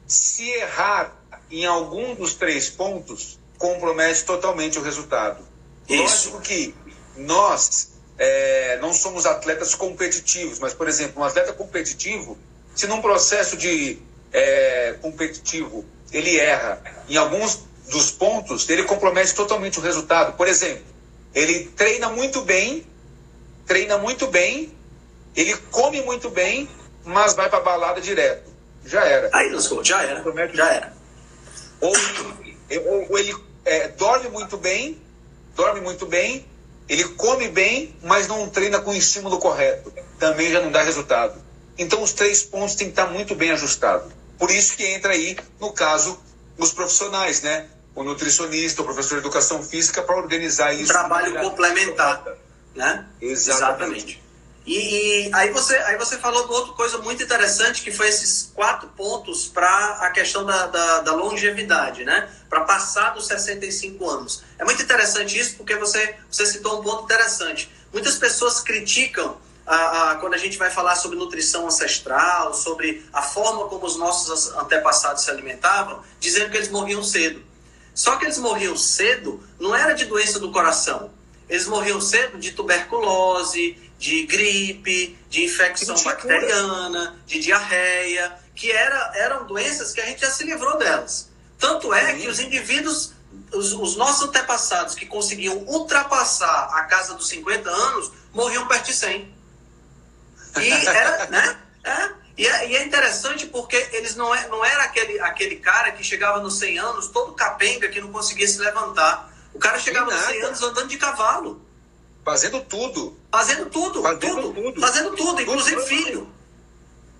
se errar em algum dos três pontos, compromete totalmente o resultado. Isso. Lógico que nós é, não somos atletas competitivos, mas, por exemplo, um atleta competitivo, se num processo de é, competitivo ele erra em alguns dos pontos, ele compromete totalmente o resultado. Por exemplo, ele treina muito bem, treina muito bem, ele come muito bem, mas vai para balada direto. Já era. Aí lascou, já era. Já era. Ou, ou, ou ele é, dorme muito bem, dorme muito bem, ele come bem, mas não treina com o estímulo correto. Também já não dá resultado. Então os três pontos têm que estar muito bem ajustados. Por isso que entra aí, no caso, os profissionais, né? O nutricionista, o professor de educação física, para organizar isso. Trabalho complementar, né? Exatamente. Exatamente. E, e, aí, você, aí você falou de outra coisa muito interessante, que foi esses quatro pontos para a questão da, da, da, longevidade, né? Para passar dos 65 anos. É muito interessante isso, porque você, você citou um ponto interessante. Muitas pessoas criticam a, a, quando a gente vai falar sobre nutrição ancestral, sobre a forma como os nossos antepassados se alimentavam, dizendo que eles morriam cedo. Só que eles morriam cedo não era de doença do coração. Eles morriam cedo de tuberculose, de gripe, de infecção bacteriana, de diarreia, que era, eram doenças que a gente já se livrou delas. Tanto é que os indivíduos, os, os, nossos antepassados que conseguiam ultrapassar a casa dos 50 anos, morriam perto de 100. E era, né? É. E é, e é, interessante porque eles não, é, não era aquele, aquele cara que chegava nos 100 anos todo capenga que não conseguia se levantar. O cara chegava nos 100 anos andando de cavalo. Fazendo tudo. Fazendo tudo. Fazendo tudo. tudo. Fazendo tudo, inclusive tudo. filho.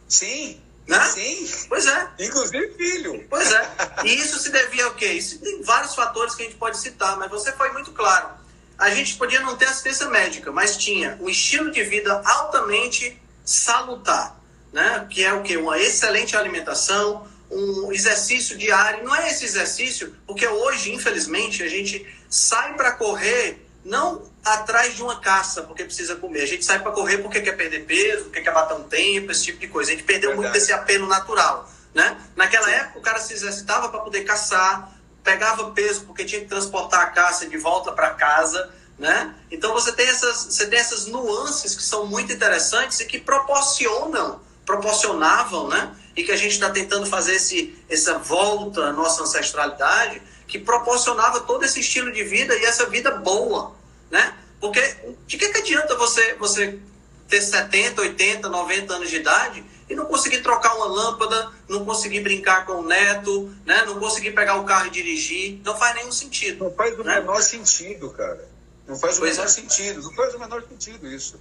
Sim. Né? Sim. Pois é. Inclusive filho. Pois é. E isso se devia ao quê? Isso tem vários fatores que a gente pode citar, mas você foi muito claro. A gente podia não ter assistência médica, mas tinha um estilo de vida altamente salutar, né? Que é o quê? Uma excelente alimentação, um exercício diário. Não é esse exercício, porque hoje, infelizmente, a gente sai para correr não atrás de uma caça porque precisa comer. A gente sai para correr porque quer perder peso, porque quer matar um tempo, esse tipo de coisa. A gente perdeu Verdade. muito desse apelo natural. Né? Naquela Sim. época, o cara se exercitava para poder caçar, pegava peso porque tinha que transportar a caça de volta para casa. Né? Então você tem, essas, você tem essas nuances que são muito interessantes e que proporcionam, proporcionavam, né? e que a gente está tentando fazer esse, essa volta à nossa ancestralidade, que proporcionava todo esse estilo de vida e essa vida boa, né? Porque de que, que adianta você, você ter 70, 80, 90 anos de idade e não conseguir trocar uma lâmpada, não conseguir brincar com o neto, né? não conseguir pegar o carro e dirigir? Não faz nenhum sentido. Não faz o né? menor sentido, cara. Não faz o pois menor é. sentido. Não faz o menor sentido isso.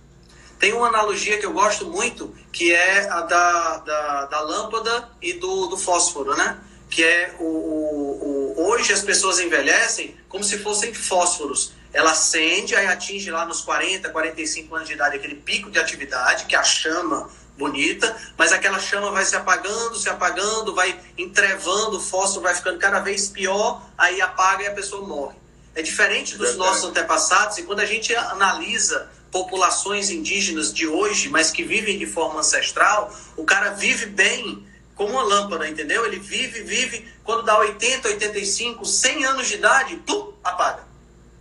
Tem uma analogia que eu gosto muito, que é a da, da, da lâmpada e do, do fósforo, né? Que é o, o, o, Hoje as pessoas envelhecem como se fossem fósforos ela acende, aí atinge lá nos 40, 45 anos de idade aquele pico de atividade, que é a chama bonita, mas aquela chama vai se apagando, se apagando, vai entrevando, o fósforo vai ficando cada vez pior, aí apaga e a pessoa morre. É diferente dos nossos antepassados, e quando a gente analisa populações indígenas de hoje, mas que vivem de forma ancestral, o cara vive bem como uma lâmpada, entendeu? Ele vive, vive, quando dá 80, 85, 100 anos de idade, pum, apaga.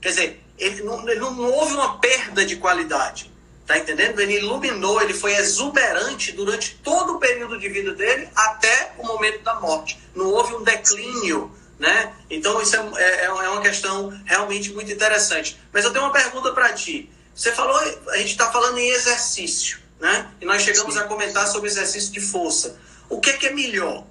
Quer dizer, ele não, ele não houve uma perda de qualidade. Tá entendendo? Ele iluminou, ele foi exuberante durante todo o período de vida dele até o momento da morte. Não houve um declínio, né? Então isso é, é, é uma questão realmente muito interessante. Mas eu tenho uma pergunta para ti. Você falou, a gente está falando em exercício, né? E nós chegamos Sim. a comentar sobre exercício de força. O que é, que é melhor?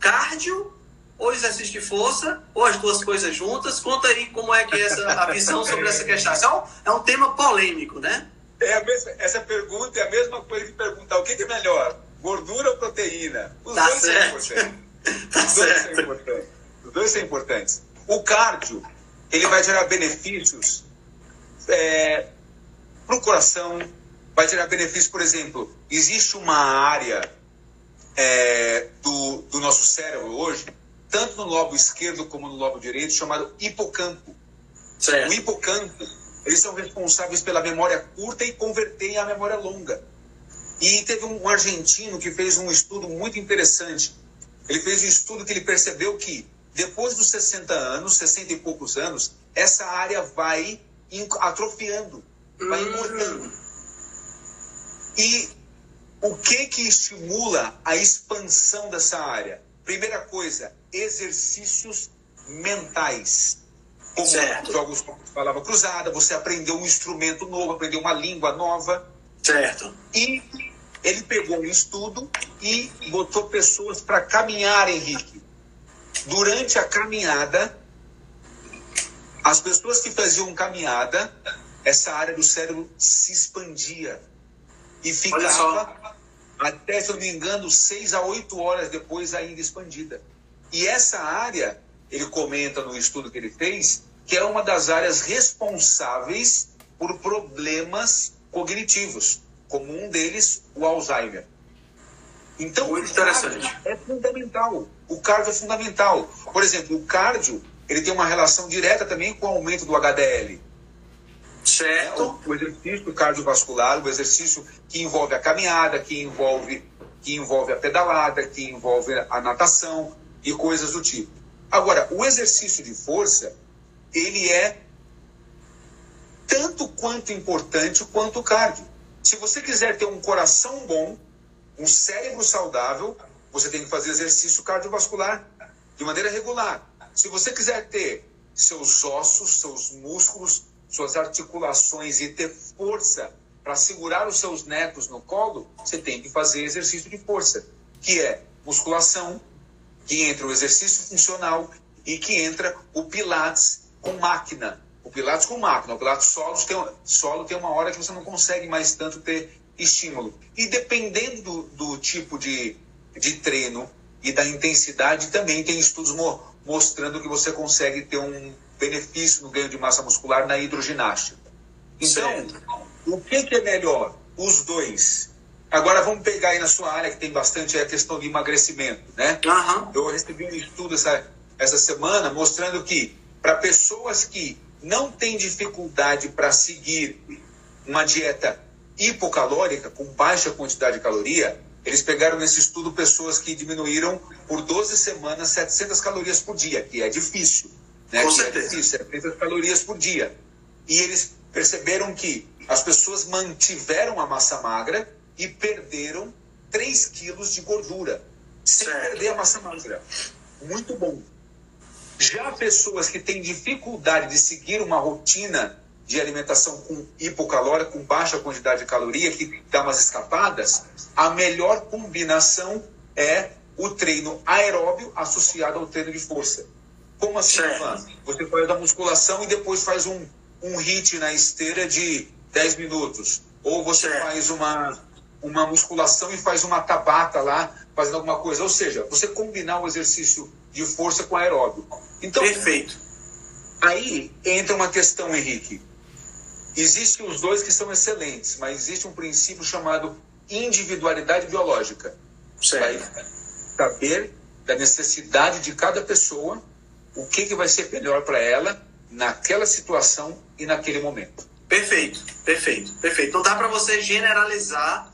Cardio ou exercício de força, ou as duas coisas juntas. Conta aí como é que é essa, a visão sobre essa questão. É um, é um tema polêmico, né? É mesma, essa pergunta é a mesma coisa que perguntar o que, que é melhor, gordura ou proteína? Os tá dois certo. são importantes. Tá Os dois são importantes. Os dois são importantes. O cardio, ele vai gerar benefícios é, para o coração, vai gerar benefícios, por exemplo, existe uma área é, do, do nosso cérebro hoje tanto no lobo esquerdo como no lobo direito, chamado hipocampo. Certo. O hipocampo, eles são responsáveis pela memória curta e converter a memória longa. E teve um argentino que fez um estudo muito interessante. Ele fez um estudo que ele percebeu que depois dos 60 anos, 60 e poucos anos, essa área vai atrofiando, vai encurtando. E o que que estimula a expansão dessa área? Primeira coisa, exercícios mentais. como certo. jogos como palavra cruzada, você aprendeu um instrumento novo, aprendeu uma língua nova. Certo. E ele pegou um estudo e botou pessoas para caminhar, Henrique. Durante a caminhada, as pessoas que faziam caminhada, essa área do cérebro se expandia e ficava até, se eu não me engano, seis a oito horas depois ainda expandida. E essa área, ele comenta no estudo que ele fez, que é uma das áreas responsáveis por problemas cognitivos, como um deles o Alzheimer. Então, Muito interessante. é fundamental. O cardio é fundamental. Por exemplo, o cardio ele tem uma relação direta também com o aumento do HDL. Certo. O, exercício cardiovascular, o exercício que envolve a caminhada, que envolve, que envolve a pedalada, que envolve a natação e coisas do tipo. Agora, o exercício de força, ele é tanto quanto importante quanto o cardio. Se você quiser ter um coração bom, um cérebro saudável, você tem que fazer exercício cardiovascular de maneira regular. Se você quiser ter seus ossos, seus músculos, suas articulações e ter força para segurar os seus netos no colo, você tem que fazer exercício de força, que é musculação, que entra o exercício funcional e que entra o pilates com máquina. O pilates com máquina, o pilates solo tem, solo tem uma hora que você não consegue mais tanto ter estímulo. E dependendo do, do tipo de, de treino e da intensidade, também tem estudos mo mostrando que você consegue ter um benefício no ganho de massa muscular na hidroginástica. Então, certo. o que, que, é melhor? Os dois. Agora vamos pegar aí na sua área que tem bastante a questão de emagrecimento, né? Uhum. Eu recebi um estudo essa, essa semana mostrando que para pessoas que não têm dificuldade para seguir uma dieta hipocalórica, com baixa quantidade de caloria, eles pegaram nesse estudo pessoas que diminuíram por 12 semanas 700 calorias por dia, que é difícil. Né? Com que certeza. é 700 calorias por dia. E eles perceberam que as pessoas mantiveram a massa magra e perderam 3 quilos de gordura, sem Certo. perder a massa magra. Muito bom. Já pessoas que têm dificuldade de seguir uma rotina de alimentação com hipocalórica, com baixa quantidade de caloria, que dá umas escapadas, a melhor combinação é o treino aeróbio associado ao treino de força. Como assim, Certo. Ivan? Você faz a musculação e depois faz um, um hit na esteira de 10 minutos. Ou você Certo. faz uma, uma musculação e faz uma tabata lá, fazendo alguma coisa. Ou seja, você combinar o exercício de força com aeróbio. Então, Perfeito. Aí entra uma questão, Henrique. Existem os dois que são excelentes, mas existe um princípio chamado individualidade biológica. Certo. saber da necessidade de cada pessoa, o que, que vai ser melhor para ela naquela situação e naquele momento. Perfeito, perfeito, perfeito. Não dá para você generalizar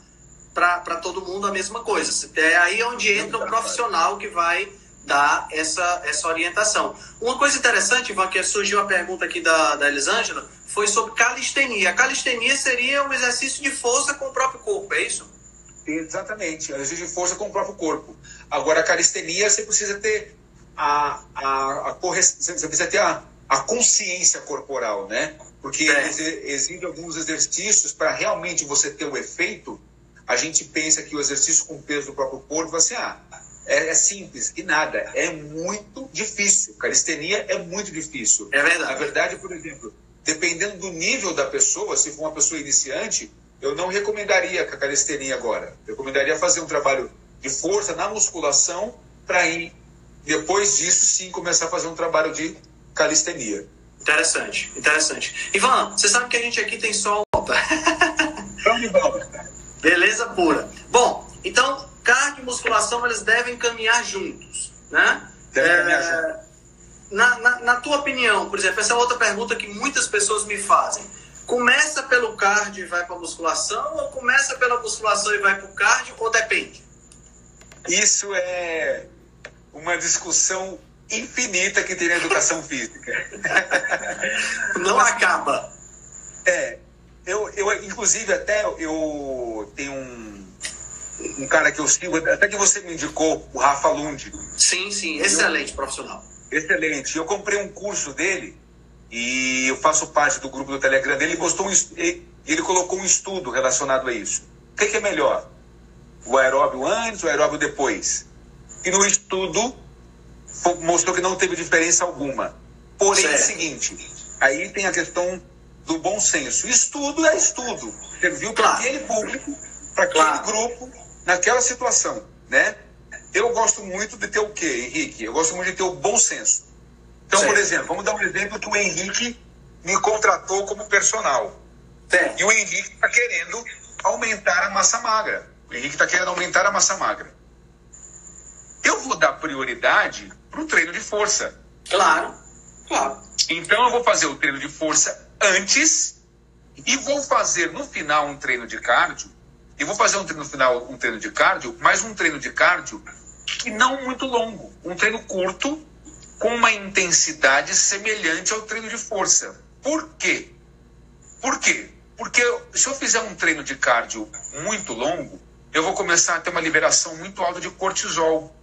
para todo mundo a mesma coisa. É aí onde entra o profissional que vai dar essa, essa orientação. Uma coisa interessante, Ivan, que surgiu a pergunta aqui da, da Elisângela, foi sobre calistenia. A calistenia seria um exercício de força com o próprio corpo, é isso? Exatamente, exercício de força com o próprio corpo. Agora, a calistenia, você precisa ter a, a, a você precisa ter a, a consciência corporal, né? Porque É. eles exigem alguns exercícios para realmente você ter o efeito. A gente pensa que o exercício com peso do próprio corpo, assim, ah, é, é simples. E nada, é muito difícil. Calistenia é muito difícil. É Na verdade. verdade, por exemplo, dependendo do nível da pessoa, se for uma pessoa iniciante, eu não recomendaria a calistenia agora. Eu recomendaria fazer um trabalho de força na musculação para ir, depois disso, sim, começar a fazer um trabalho de calistenia. Interessante, interessante. Ivan, você sabe que a gente aqui tem sol? Então. Beleza pura. Bom, então, cardio e musculação, eles devem caminhar juntos, né? Devem É, caminhar na, na, na tua opinião, por exemplo, essa é outra pergunta que muitas pessoas me fazem. Começa pelo cardio e vai para musculação ou começa pela musculação e vai para o cardio ou depende? Isso é uma discussão infinita que tem na educação física. Não acaba. É, eu, eu inclusive até eu tenho um, um cara que eu sigo, até que você me indicou, o Rafa Lund. Sim, sim, excelente profissional. Excelente. Eu comprei um curso dele e eu faço parte do grupo do Telegram dele. Ele, gostou, ele colocou um estudo relacionado a isso. O que, que é melhor? O aeróbio antes, o aeróbio depois? E no estudo mostrou que não teve diferença alguma. Porém, certo. é o seguinte: aí tem a questão do bom senso. Estudo é estudo. Serviu para claro. aquele público, para aquele claro. grupo, naquela situação, né? Eu gosto muito de ter o quê, Henrique? Eu gosto muito de ter o bom senso. Então, certo. por exemplo, vamos dar um exemplo que o Henrique me contratou como personal. Certo. E o Henrique está querendo aumentar a massa magra. O Henrique está querendo aumentar a massa magra. Eu vou dar prioridade para o treino de força. Claro, claro. Então eu vou fazer o treino de força antes e vou fazer no final um treino de cardio. E vou fazer um treino no final um treino de cardio, mas um treino de cardio que não muito longo, um treino curto com uma intensidade semelhante ao treino de força. Por quê? Por quê? Porque se eu fizer um treino de cardio muito longo, eu vou começar a ter uma liberação muito alta de cortisol.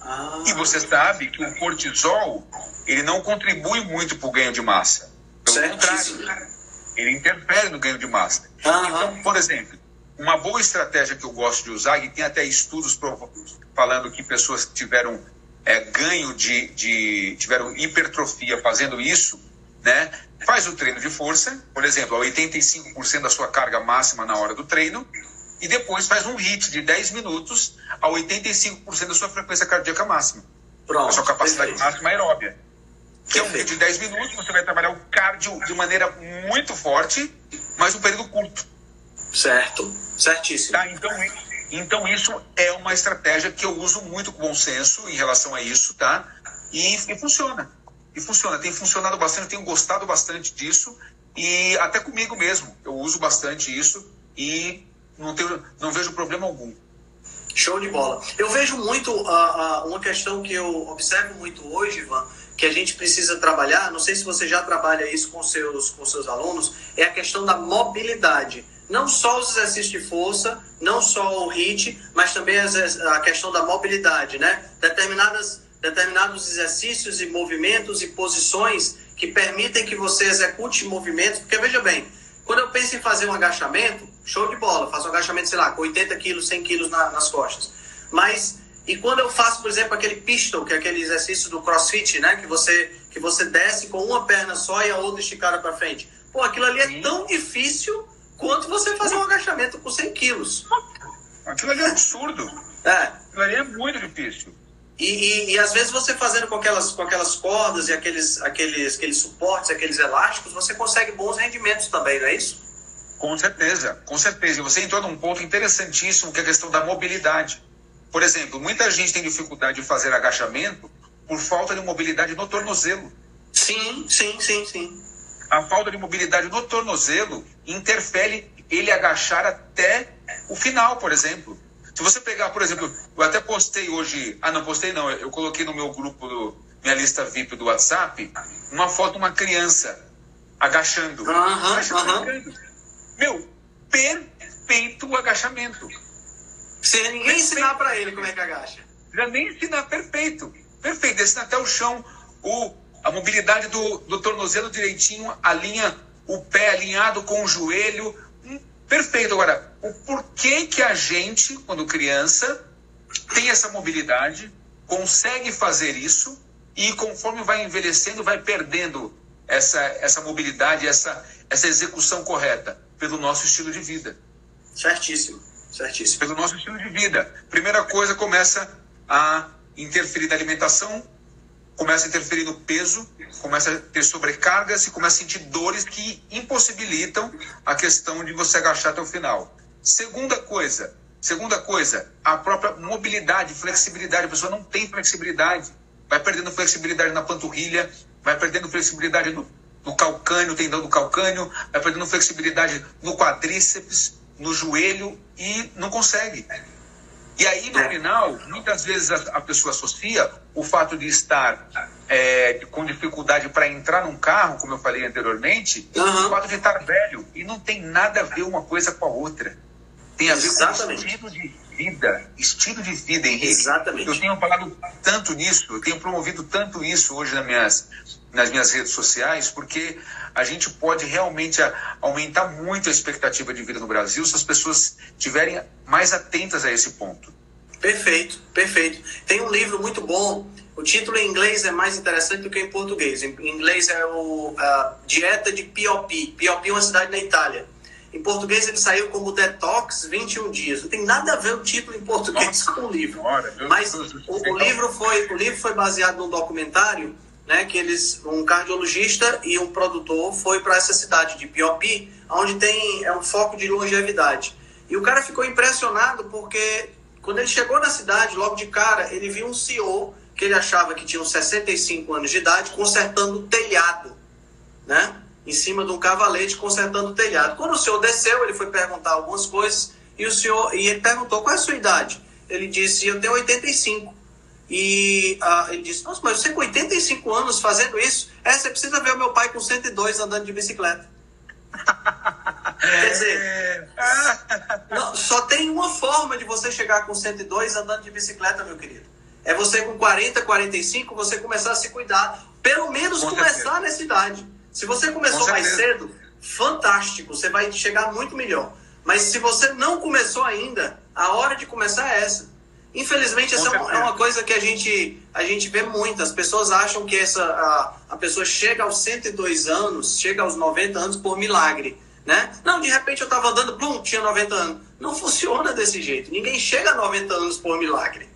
Ah. E você sabe que o cortisol ele não contribui muito para o ganho de massa. Pelo contrário, ele interfere no ganho de massa. Então, por exemplo, uma boa estratégia que eu gosto de usar, e tem até estudos falando que pessoas que tiveram é, ganho de, de. tiveram hipertrofia fazendo isso, né? Faz o treino de força, por exemplo, a 85% da sua carga máxima na hora do treino, e depois faz um HIT de 10 minutos a 85% da sua frequência cardíaca máxima. Pronto, a sua capacidade perfeito. máxima aeróbia. Que é um HIT de 10 minutos, você vai trabalhar o cardio de maneira muito forte, mas um período curto. Certo, certíssimo. Tá, então, então isso é uma estratégia que eu uso muito com bom senso em relação a isso, tá? E, e funciona. E funciona, tem funcionado bastante, tenho gostado bastante disso e até comigo mesmo. Eu uso bastante isso e não, tenho, não vejo problema algum. Show de bola. Eu vejo muito uh, uh, uma questão que eu observo muito hoje, Ivan, que a gente precisa trabalhar, não sei se você já trabalha isso com seus, com seus alunos, é a questão da mobilidade. Não só os exercícios de força, não só o HIIT, mas também a questão da mobilidade, né? Determinadas, determinados exercícios e movimentos e posições que permitem que você execute movimentos, porque veja bem, quando eu penso em fazer um agachamento, show de bola, faço um agachamento, sei lá, com 80 quilos, 100 quilos na, nas costas. Mas, e quando eu faço, por exemplo, aquele pistol, que é aquele exercício do crossfit, né? Que você, que você desce com uma perna só e a outra esticada para frente. Pô, aquilo ali é tão difícil quanto você fazer um agachamento com 100 quilos. Aquilo ali é absurdo. É. Aquilo ali é muito difícil. E, e, e, às vezes você fazendo com aquelas, com aquelas cordas e aqueles, aqueles, aqueles suportes, aqueles elásticos, você consegue bons rendimentos também, não é isso? Com certeza, com certeza. E você entrou num ponto interessantíssimo que é a questão da mobilidade. Por exemplo, muita gente tem dificuldade de fazer agachamento por falta de mobilidade no tornozelo. Sim, sim, sim, sim a falta de mobilidade no tornozelo interfere ele agachar até o final, por exemplo. Se você pegar, por exemplo, eu até postei hoje, ah, não postei não, eu coloquei no meu grupo, do, minha lista VIP do WhatsApp, uma foto de uma criança agachando. Uhum, agachando. Meu, perfeito o agachamento. Sem ninguém perfeito. ensinar para ele como é que agacha. Já nem ensinar, perfeito. Perfeito, descendo até o chão. O, a mobilidade do, do tornozelo direitinho, alinha o pé alinhado com o joelho. Hum, perfeito. Agora, o porquê que a gente, quando criança, tem essa mobilidade, consegue fazer isso e conforme vai envelhecendo, vai perdendo essa, essa mobilidade, essa, essa execução correta pelo nosso estilo de vida. Certíssimo, certíssimo. Pelo nosso estilo de vida. Primeira coisa, começa a interferir na alimentação, começa a interferir no peso, começa a ter sobrecargas e começa a sentir dores que impossibilitam a questão de você agachar até o final. Segunda coisa, segunda coisa, a própria mobilidade, flexibilidade. A pessoa não tem flexibilidade, vai perdendo flexibilidade na panturrilha, vai perdendo flexibilidade no, no calcânio, tendão do calcânio, vai perdendo flexibilidade no quadríceps, no joelho e não consegue. E aí, no é. final, muitas vezes a, pessoa associa o fato de estar é, com dificuldade para entrar num carro, como eu falei anteriormente, uhum. o fato de estar velho. E não tem nada a ver uma coisa com a outra. Tem a ver Exatamente. com estilo de vida. Estilo de vida, Henrique. Exatamente. Eu tenho falado tanto nisso, eu tenho promovido tanto isso hoje nas minhas, nas minhas redes sociais, porque a gente pode realmente aumentar muito a expectativa de vida no Brasil se as pessoas estiverem mais atentas a esse ponto. Perfeito, perfeito. Tem um livro muito bom. O título em inglês é mais interessante do que em português. Em inglês é o uh, Dieta de P.O.P. P.O.P. é uma cidade na Itália. Em português ele saiu como Detox 21 dias. Não tem nada a ver o título em português Nossa, com o livro. Mas o, o, livro foi, o livro foi baseado num documentário, né, que eles, um cardiologista e um produtor foi para essa cidade de P.O.P., onde tem é um foco de longevidade. E o cara ficou impressionado porque quando ele chegou na cidade, logo de cara, ele viu um CEO que ele achava que tinha uns 65 anos de idade consertando o telhado, né? Em cima de um cavalete consertando o telhado. Quando o senhor desceu, ele foi perguntar algumas coisas e o senhor e ele perguntou qual é a sua idade. Ele disse: "Eu tenho 85". E uh, ele disse: Nossa, mas você com 85 anos fazendo isso? É, você precisa ver o meu pai com 102 andando de bicicleta. Quer dizer, não, só tem uma forma de você chegar com 102 andando de bicicleta, meu querido. É você com 40, 45, você começar a se cuidar. Pelo menos com começar certeza. nessa idade. Se você começou mais cedo, fantástico, você vai chegar muito melhor. Mas se você não começou ainda, a hora de começar é essa. Infelizmente, essa é uma coisa que a gente, a gente vê muito. As pessoas acham que essa, a, a pessoa chega aos 102 anos, chega aos 90 anos por milagre. Né? Não, de repente eu estava andando, plum, tinha 90 anos. Não funciona desse jeito. Ninguém chega a 90 anos por milagre.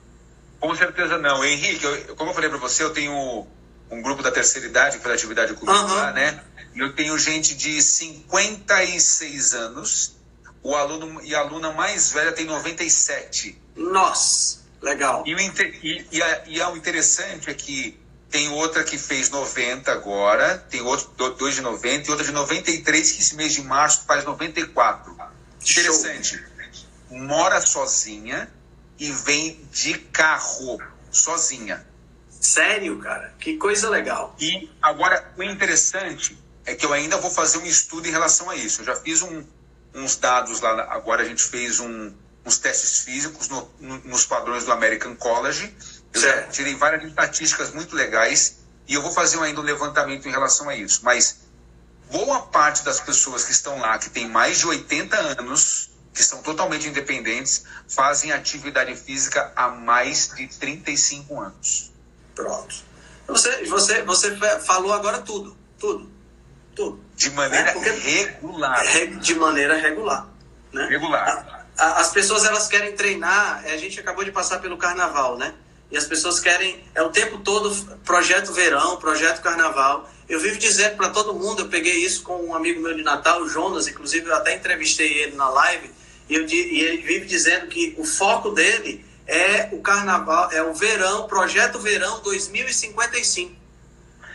Com certeza não. Henrique, eu, como eu falei para você, eu tenho um grupo da terceira idade que faz atividade comigo uhum. lá, né? Eu tenho gente de 56 anos, o aluno e a aluna mais velha tem 97. Nossa, legal. E o, e, e, a, e o interessante é que tem outra que fez 90 agora, tem outro, dois de 90 e outra de 93 que esse mês de março faz 94. Interessante. Show. Mora sozinha e vem de carro, sozinha. Sério, cara? Que coisa legal. E agora, o interessante é que eu ainda vou fazer um estudo em relação a isso. Eu já fiz um, uns dados lá, agora a gente fez um, uns testes físicos no, no, nos padrões do American College eu já tirei várias estatísticas muito legais e eu vou fazer ainda um levantamento em relação a isso. Mas boa parte das pessoas que estão lá, que têm mais de 80 anos, que são totalmente independentes, fazem atividade física há mais de 35 anos. Pronto. Você, você, você falou agora tudo, tudo, tudo. De maneira é, regular. De maneira regular. Né? Regular. As pessoas elas querem treinar, a gente acabou de passar pelo carnaval, né? E as pessoas querem, é o tempo todo projeto verão, projeto carnaval. Eu vivo dizendo para todo mundo, eu peguei isso com um amigo meu de Natal, o Jonas, inclusive eu até entrevistei ele na live, e, eu, e ele vive dizendo que o foco dele é o carnaval, é o verão, projeto verão 2055.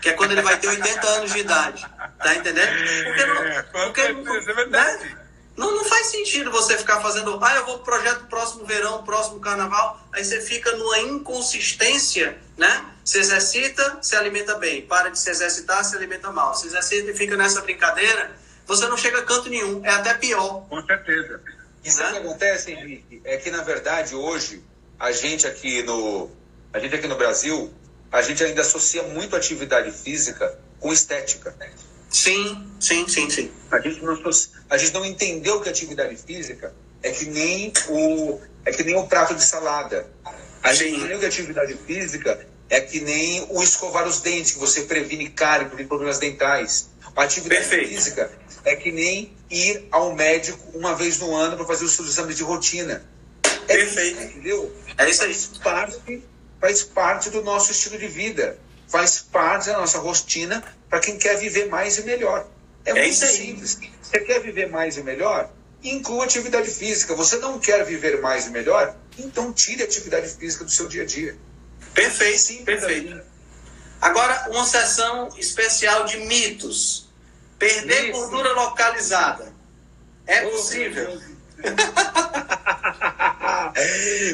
Que é quando ele vai ter 80 anos de idade. Tá entendendo? Porque não, porque, é verdade. Né? Não, não faz sentido você ficar fazendo, ah, eu vou pro projeto próximo verão, próximo carnaval, aí você fica numa inconsistência, né? Se exercita, se alimenta bem. Para de se exercitar, se alimenta mal. Se exercita e fica nessa brincadeira, você não chega a canto nenhum. É até pior. Com certeza. Isso né? que acontece, Henrique, é que na verdade hoje a gente aqui no a gente aqui no Brasil, a gente ainda associa muito atividade física com estética. Sim, sim, sim, sim. A gente não, a gente não entendeu que atividade física é que nem o, é que nem o prato de salada. A sim. gente entendeu que atividade física é que nem o escovar os dentes, que você previne cárie, problemas dentais. A atividade Perfeito. física é que nem ir ao médico uma vez no ano para fazer os seus exames de rotina. É Perfeito. Isso, entendeu? É isso aí. Faz parte, faz parte do nosso estilo de vida. Faz parte da nossa rotina para quem quer viver mais e melhor. É, é muito simples. Você quer viver mais e melhor? Inclua atividade física. Você não quer viver mais e melhor? Então tire a atividade física do seu dia a dia. Perfeito, Sim, perfeito. Agora, uma sessão especial de mitos. Perder gordura localizada. É possível?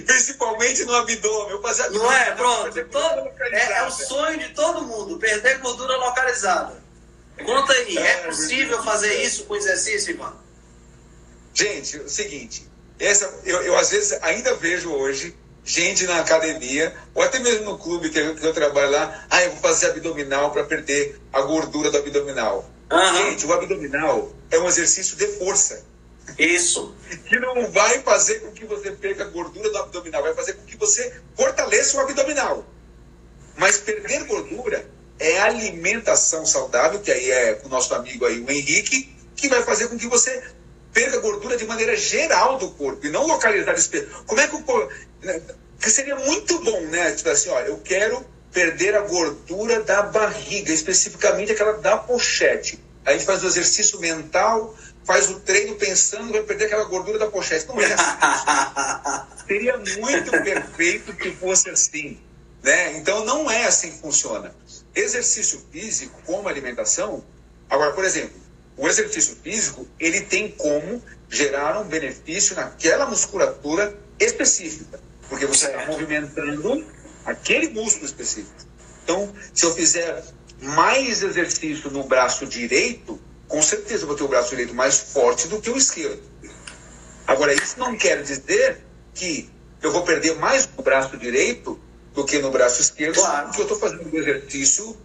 Principalmente no abdômen. Não é? Pronto. Todo, é, é, o sonho de todo mundo, perder gordura localizada. Conta aí, é, possível fazer isso com exercício, Ivan? Gente, é o seguinte, essa, eu, eu às vezes ainda vejo hoje gente na academia, ou até mesmo no clube que eu, que eu trabalho lá, ah, eu vou fazer abdominal para perder a gordura do abdominal. Uhum. Gente, o abdominal é um exercício de força. Isso. Que não vai fazer com que você perca a gordura do abdominal, vai fazer com que você fortaleça o abdominal. Mas perder gordura é alimentação saudável, que aí é o nosso amigo aí, o Henrique, que vai fazer com que você perca gordura de maneira geral do corpo e não localizar Como é que o corpo. Né, que seria muito bom, né? Tipo assim, ó, eu quero perder a gordura da barriga, especificamente aquela da pochete. A gente faz o exercício mental, faz o treino pensando que vai perder aquela gordura da pochete. Não é assim. Seria muito perfeito que fosse assim. Né? Então não é assim que funciona. Exercício físico, como alimentação. Agora, por exemplo, o exercício físico ele tem como gerar um benefício naquela musculatura específica, porque você está movimentando aquele músculo específico. Então, se eu fizer mais exercício no braço direito, com certeza vou ter o braço direito mais forte do que o esquerdo. Agora, isso não quer dizer que eu vou perder mais no braço direito do que no braço esquerdo, claro. porque eu estou fazendo o exercício.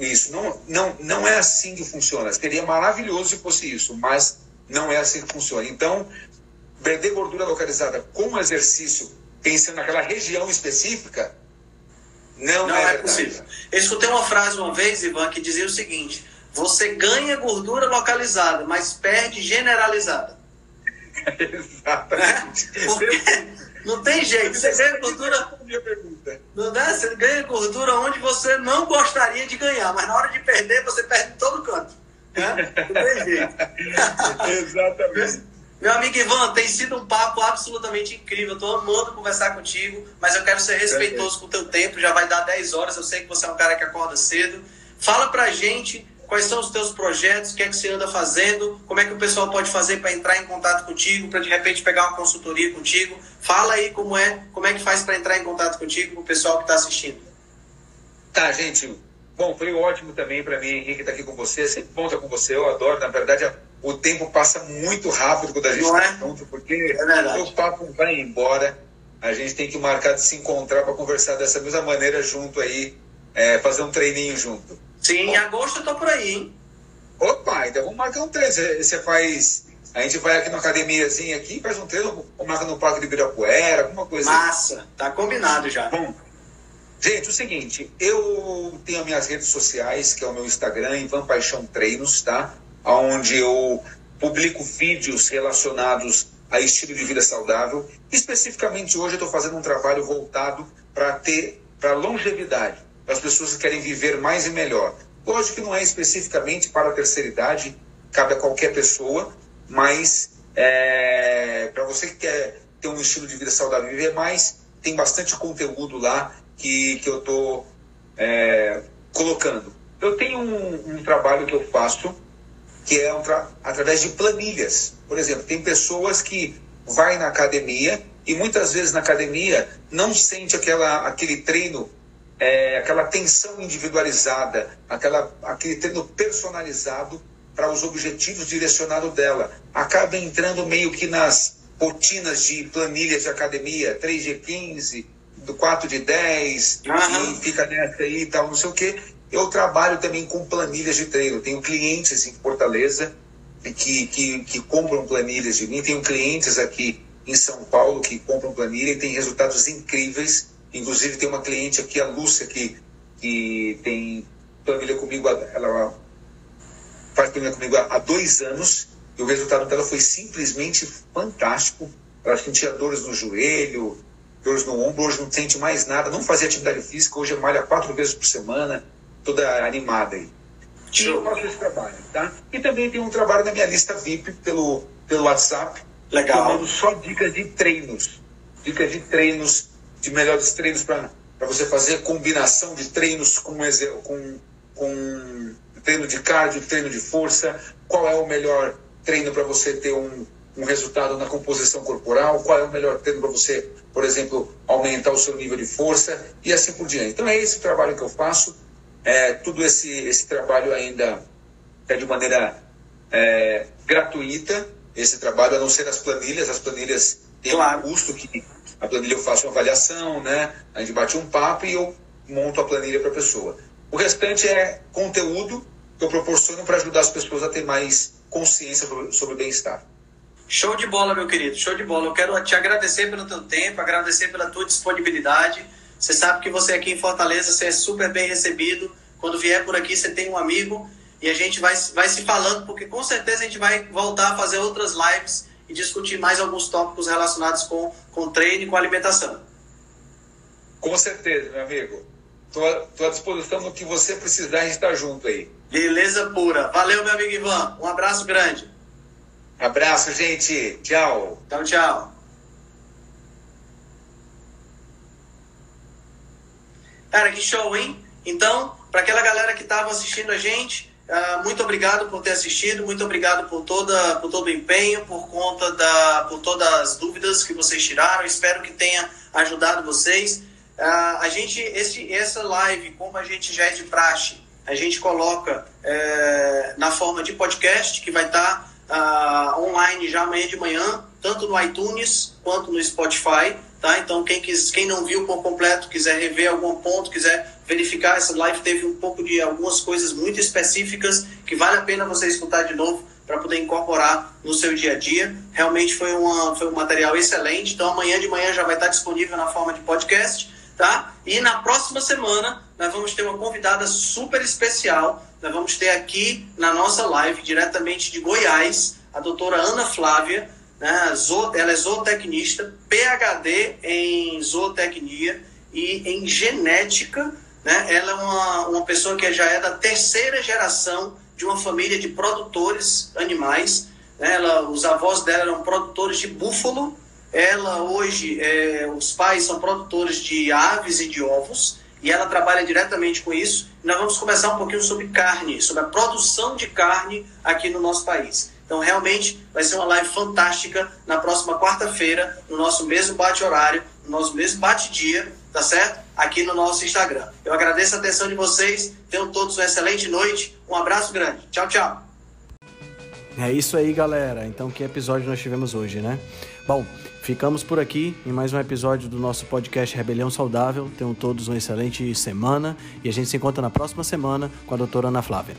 Isso não, não, não é assim que funciona. Seria maravilhoso se fosse isso, mas não é assim que funciona. Então, perder gordura localizada com exercício, pensando naquela região específica, não, não é, é possível. Eu escutei uma frase uma vez, Ivan, que dizia o seguinte: você ganha gordura localizada, mas perde generalizada. Exatamente. Porque não tem jeito. Você ganha gordura. Não dá, você ganha gordura onde você não gostaria de ganhar, mas na hora de perder, você perde em todo canto. Né? Não tem jeito. Exatamente. Meu amigo Ivan, tem sido um papo absolutamente incrível. Estou amando conversar contigo, mas eu quero ser respeitoso com o teu tempo. Já vai dar 10 horas. Eu sei que você é um cara que acorda cedo. Fala pra gente quais são os teus projetos, o que é que você anda fazendo, como é que o pessoal pode fazer para entrar em contato contigo, para de repente pegar uma consultoria contigo. Fala aí como é, como é que faz para entrar em contato contigo com o pessoal que está assistindo. Tá, gente. Bom, foi ótimo também para mim, Henrique, estar tá aqui com você. Sempre bom estar com você, eu adoro. Na verdade, o tempo passa muito rápido quando a gente está é? junto, porque é o papo vai embora. A gente tem que marcar de se encontrar para conversar dessa mesma maneira junto aí, é, fazer um treininho junto. Sim, em agosto eu tô por aí, hein? Opa, então vamos marcar um treino. Você faz. A gente vai aqui na academiazinha aqui, faz um treino, marca no Parque de Ibirapuera, alguma coisa. Massa, tá combinado já. Bom, gente, o seguinte, eu tenho as minhas redes sociais, que é o meu Instagram, Ivan Paixão Treinos, tá? onde eu publico vídeos relacionados a estilo de vida saudável. Especificamente hoje eu estou fazendo um trabalho voltado para ter para longevidade, as pessoas que querem viver mais e melhor. Lógico que não é especificamente para a terceira idade, cabe a qualquer pessoa, mas é, para você que quer ter um estilo de vida saudável e viver mais, tem bastante conteúdo lá que, que eu estou é, colocando. Eu tenho um, um trabalho que eu faço que é através de planilhas. Por exemplo, tem pessoas que vai na academia e muitas vezes na academia não sente aquela, aquele treino, é, aquela tensão individualizada, aquela, aquele treino personalizado para os objetivos direcionados dela. Acaba entrando meio que nas rotinas de planilhas de academia, 3G15, do 4 de 10, uhum. e fica nessa aí e tal, não sei o quê. Eu trabalho também com planilhas de treino. Tenho clientes em Fortaleza que, que, que compram planilhas de mim. Tenho clientes aqui em São Paulo que compram planilha e tem resultados incríveis. Inclusive, tem uma cliente aqui, a Lúcia, que, que tem planilha comigo, ela faz planilha comigo há, dois anos e o resultado dela foi simplesmente fantástico. Ela sentia dores no joelho, dores no ombro, hoje não sente mais nada, não fazia atividade física, hoje malha quatro vezes por semana toda animada aí. E eu faço esse trabalho, tá? E também tem um trabalho na minha lista VIP pelo, pelo WhatsApp. Legal. Eu só dicas de treinos. Dicas de treinos, de melhores treinos para você fazer combinação de treinos com, com, com treino de cardio, treino de força. Qual é o melhor treino para você ter um, um resultado na composição corporal? Qual é o melhor treino para você, por exemplo, aumentar o seu nível de força? E assim por diante. Então é esse trabalho que eu faço é, tudo esse, esse trabalho ainda é de maneira é, gratuita, esse trabalho, a não ser as planilhas, as planilhas têm claro. um custo que, A planilha eu faço uma avaliação, né? A gente bate um papo e eu monto a planilha para a pessoa. O restante é conteúdo que eu proporciono para ajudar as pessoas a ter mais consciência sobre o bem-estar. Show de bola, meu querido, show de bola. Eu quero te agradecer pelo teu tempo, agradecer pela tua disponibilidade. Você sabe que você aqui em Fortaleza, você é super bem recebido. Quando vier por aqui, você tem um amigo e a gente vai, vai se falando, porque com certeza a gente vai voltar a fazer outras lives e discutir mais alguns tópicos relacionados com, com treino e com alimentação. Com certeza, meu amigo. Estou à disposição no que você precisar, a gente está junto aí. Beleza pura. Valeu, meu amigo Ivan. Um abraço grande. Abraço, gente. Tchau. Tchau, tchau. Cara, que show, hein? Então, para aquela galera que estava assistindo a gente, uh, muito obrigado por ter assistido, muito obrigado por, toda, por todo o empenho, por conta da, por todas as dúvidas que vocês tiraram. Espero que tenha ajudado vocês. Uh, a gente, esse, essa live, como a gente já é de praxe, a gente coloca uh, na forma de podcast, que vai estar tá uh, online já amanhã de manhã, tanto no iTunes quanto no Spotify. Tá? Então, quem, quis, quem não viu por completo, quiser rever algum ponto, quiser verificar, essa live teve um pouco de algumas coisas muito específicas que vale a pena você escutar de novo para poder incorporar no seu dia a dia. Realmente foi, uma, foi um material excelente. Então, amanhã de manhã já vai estar disponível na forma de podcast. Tá? E na próxima semana nós vamos ter uma convidada super especial nós vamos ter aqui na nossa live, diretamente de Goiás, a doutora Ana Flávia, né, ela é zootecnista, PhD em zootecnia e em genética. Né? Ela é uma, uma pessoa que já é da terceira geração de uma família de produtores animais. Né? Ela, os avós dela eram produtores de búfalo. Ela hoje, é, os pais são produtores de aves e de ovos e ela trabalha diretamente com isso. Nós vamos conversar um pouquinho sobre carne, sobre a produção de carne aqui no nosso país. Então, realmente, vai ser uma live fantástica na próxima quarta-feira, no nosso mesmo bate-horário, no nosso mesmo bate-dia, tá certo? Aqui no nosso Instagram. Eu agradeço a atenção de vocês, tenham todos uma excelente noite, um abraço grande. Tchau, tchau. É isso aí, galera. Então, que episódio nós tivemos hoje, né? Bom, Ficamos por aqui em mais um episódio do nosso podcast Rebelião Saudável. Tenham todos uma excelente semana e a gente se encontra na próxima semana com a doutora Ana Flávia.